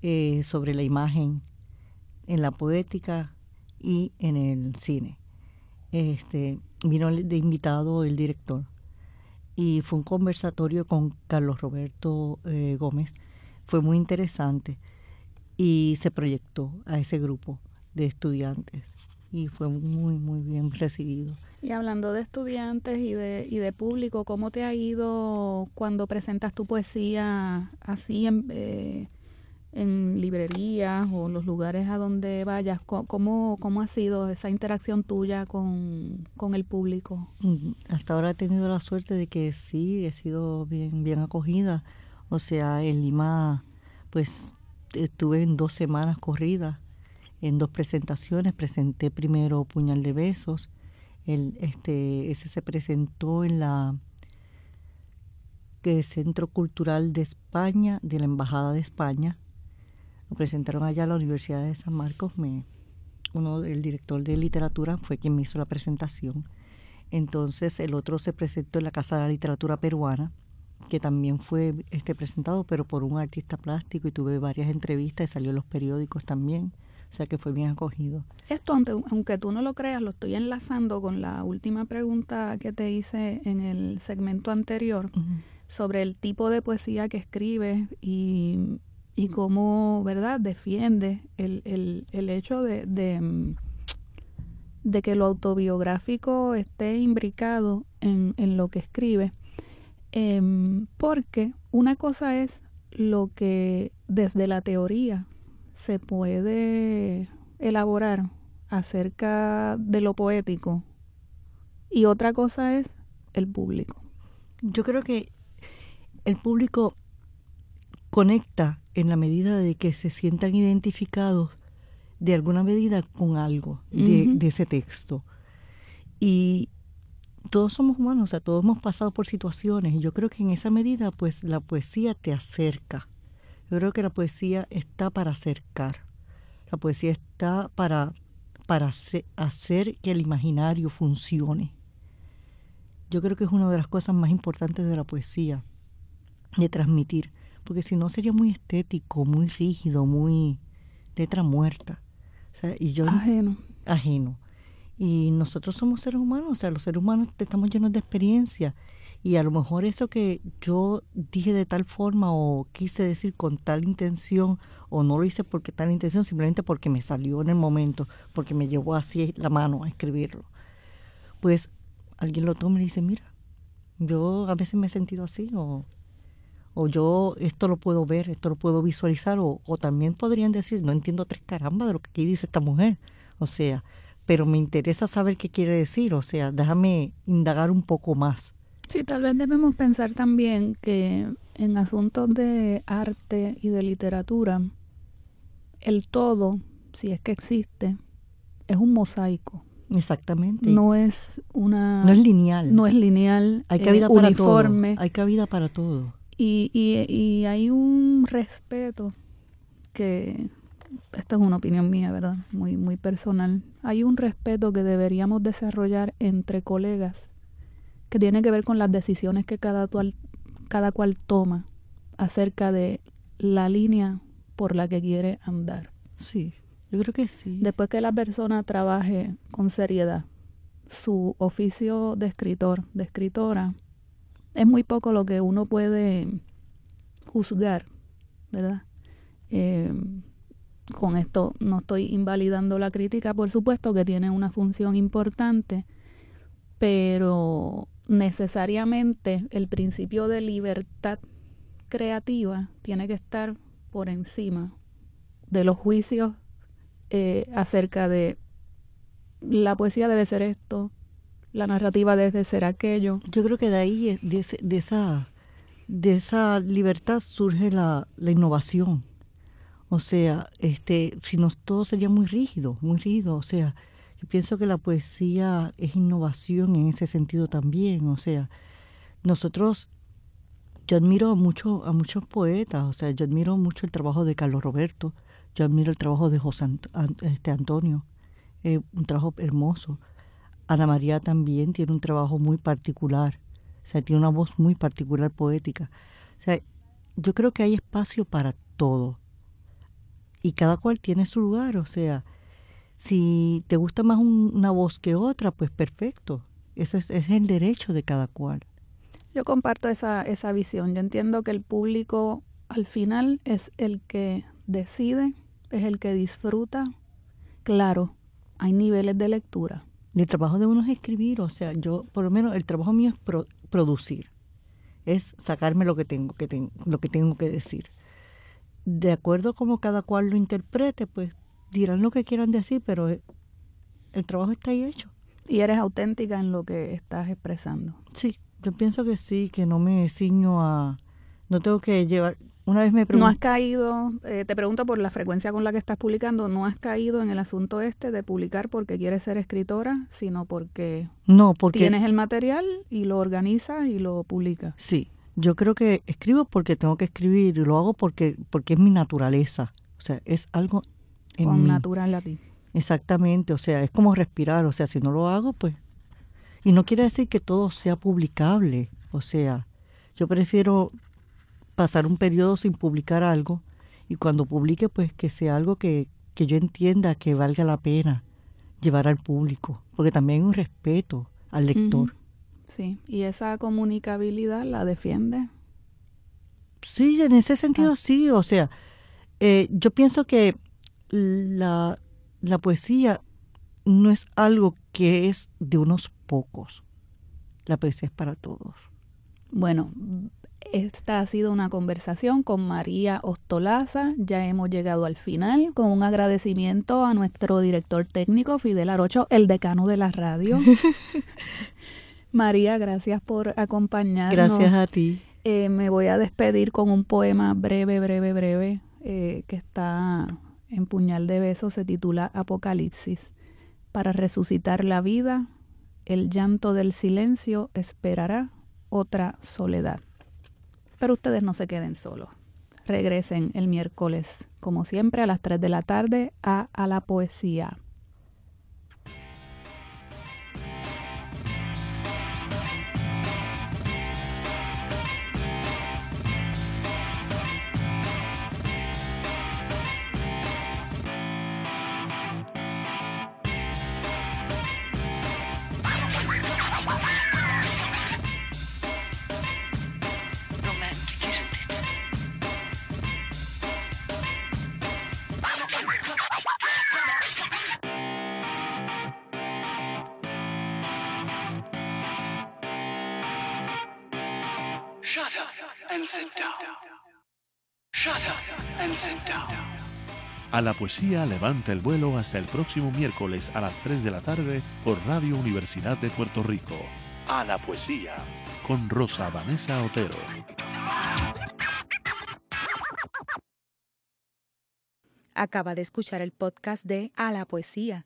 Speaker 3: eh, sobre la imagen en la poética y en el cine. Este vino de invitado el director y fue un conversatorio con Carlos Roberto eh, Gómez. Fue muy interesante y se proyectó a ese grupo de estudiantes y fue muy muy bien recibido.
Speaker 2: Y hablando de estudiantes y de, y de público, ¿cómo te ha ido cuando presentas tu poesía así en, eh, en librerías o los lugares a donde vayas? ¿Cómo, cómo ha sido esa interacción tuya con, con el público?
Speaker 3: Hasta ahora he tenido la suerte de que sí, he sido bien, bien acogida. O sea, en Lima, pues estuve en dos semanas corridas, en dos presentaciones. Presenté primero Puñal de Besos. El, este, ese se presentó en la que Centro Cultural de España, de la Embajada de España. Lo presentaron allá a la Universidad de San Marcos. Me, uno, el director de literatura fue quien me hizo la presentación. Entonces el otro se presentó en la Casa de la Literatura Peruana, que también fue este presentado, pero por un artista plástico y tuve varias entrevistas y salió en los periódicos también, o sea que fue bien acogido.
Speaker 2: Esto, aunque, aunque tú no lo creas, lo estoy enlazando con la última pregunta que te hice en el segmento anterior sobre el tipo de poesía que escribes y, y cómo, ¿verdad?, defiende el, el, el hecho de, mm, de que lo autobiográfico esté imbricado en, en lo que escribes. Em, porque una cosa es lo que desde la teoría se puede elaborar acerca de lo poético y otra cosa es el público.
Speaker 3: Yo creo que el público conecta en la medida de que se sientan identificados de alguna medida con algo de, ese texto. Y todos somos humanos, o sea, todos hemos pasado por situaciones y yo creo que en esa medida pues la poesía te acerca. Yo creo que la poesía está para acercar. La poesía está para, para hacer que el imaginario funcione. Yo creo que es una de las cosas más importantes de la poesía, de transmitir, porque si no sería muy estético, muy rígido, muy letra muerta. y yo,
Speaker 2: ajeno.
Speaker 3: Ajeno. Y nosotros somos seres humanos, o sea, los seres humanos estamos llenos de experiencia. Y a lo mejor eso que yo dije de tal forma o quise decir con tal intención o no lo hice porque tal intención, simplemente porque me salió en el momento, porque me llevó así la mano a escribirlo. Pues alguien lo toma y dice, mira, yo a veces me he sentido así o, o yo esto lo puedo ver, esto lo puedo visualizar o, o también podrían decir, no entiendo tres caramba de lo que aquí dice esta mujer. O sea, pero me interesa saber qué quiere decir, o sea, déjame indagar un poco más.
Speaker 2: Sí, tal vez debemos pensar también que en asuntos de arte y de literatura, el todo, si es que existe, es un mosaico.
Speaker 3: Exactamente.
Speaker 2: No es una...
Speaker 3: No es lineal.
Speaker 2: No es lineal.
Speaker 3: Hay cabida para uniforme. todo. Hay cabida para todo.
Speaker 2: Y, y, y hay un respeto que esto es una opinión mía, ¿verdad? Muy, muy personal. Hay un respeto que deberíamos desarrollar entre colegas que tiene que ver con las decisiones que cada, cada cual toma acerca de la línea por la que quiere andar.
Speaker 3: Sí, yo creo que sí.
Speaker 2: Después que la persona trabaje con seriedad su oficio de escritor, de escritora, es muy poco lo que uno puede juzgar, ¿verdad? Eh, con esto no estoy invalidando la crítica, por supuesto que tiene una función importante, pero necesariamente el principio de libertad creativa tiene que estar por encima de los juicios eh, acerca de la poesía debe ser esto, la narrativa debe ser aquello.
Speaker 3: Yo creo que de ahí, de, de esa, de esa libertad surge la, la innovación o sea, este, si no, todo sería muy rígido, muy rígido. O sea, yo pienso que la poesía es innovación en ese sentido también. O sea, nosotros, yo admiro a, mucho, a muchos poetas, o sea, yo admiro mucho el trabajo de Carlos Roberto, yo admiro el trabajo de José este, Antonio, eh, un trabajo hermoso. Ana María también tiene un trabajo muy particular, o sea, tiene una voz muy particular poética. O sea, yo creo que hay espacio para todo y cada cual tiene su lugar, o sea, si te gusta más una voz que otra, pues perfecto, eso es, el derecho de cada cual.
Speaker 2: Yo comparto esa, esa visión, yo entiendo que el público al final es el que decide, es el que disfruta, claro, hay niveles de lectura.
Speaker 3: El trabajo de uno es escribir, o sea, yo, por lo menos, el trabajo mío es producir, es sacarme lo que tengo que, lo que tengo que decir de acuerdo como cada cual lo interprete, pues dirán lo que quieran decir, pero el trabajo está ahí hecho.
Speaker 2: Y eres auténtica en lo que estás expresando.
Speaker 3: Sí, yo pienso que sí, que no me ciño a... No tengo que llevar... Una vez me
Speaker 2: No has caído, eh, te pregunto por la frecuencia con la que estás publicando, no has caído en el asunto este de publicar porque quieres ser escritora, sino porque,
Speaker 3: no, porque
Speaker 2: tienes el material y lo organizas y lo publicas.
Speaker 3: Sí, yo creo que escribo porque tengo que escribir y lo hago porque, porque es mi naturaleza. O sea, es algo
Speaker 2: en Con natural a ti.
Speaker 3: Exactamente, o sea, es como respirar. O sea, si no lo hago, pues... Y no quiere decir que todo sea publicable. O sea, yo prefiero pasar un periodo sin publicar algo y cuando publique, pues que sea algo que, que yo entienda que valga la pena llevar al público. Porque también hay un respeto al lector.
Speaker 2: Sí, y esa comunicabilidad la defiende.
Speaker 3: Sí, en ese sentido ah. sí, o sea, eh, yo pienso que la, la poesía no es algo que es de unos pocos, la poesía es para todos.
Speaker 2: Bueno, Esta ha sido una conversación con María Ostolaza. Ya hemos llegado al final con un agradecimiento a nuestro director técnico Fidel Arocho, el decano de la radio. María, gracias por acompañarnos.
Speaker 3: Gracias a ti.
Speaker 2: Eh, me voy a despedir con un poema breve, breve, breve eh, que está en puñal de besos. Se titula Apocalipsis. Para resucitar la vida, el llanto del silencio esperará otra soledad. Pero ustedes no se queden solos. Regresen el miércoles, como siempre, a las 3 de la tarde a, a la poesía.
Speaker 1: A la poesía levanta el vuelo hasta el próximo miércoles a las 3 de la tarde por Radio Universidad de Puerto Rico. A la poesía con Rosa Vanessa Otero.
Speaker 4: Acaba de escuchar el podcast de A la poesía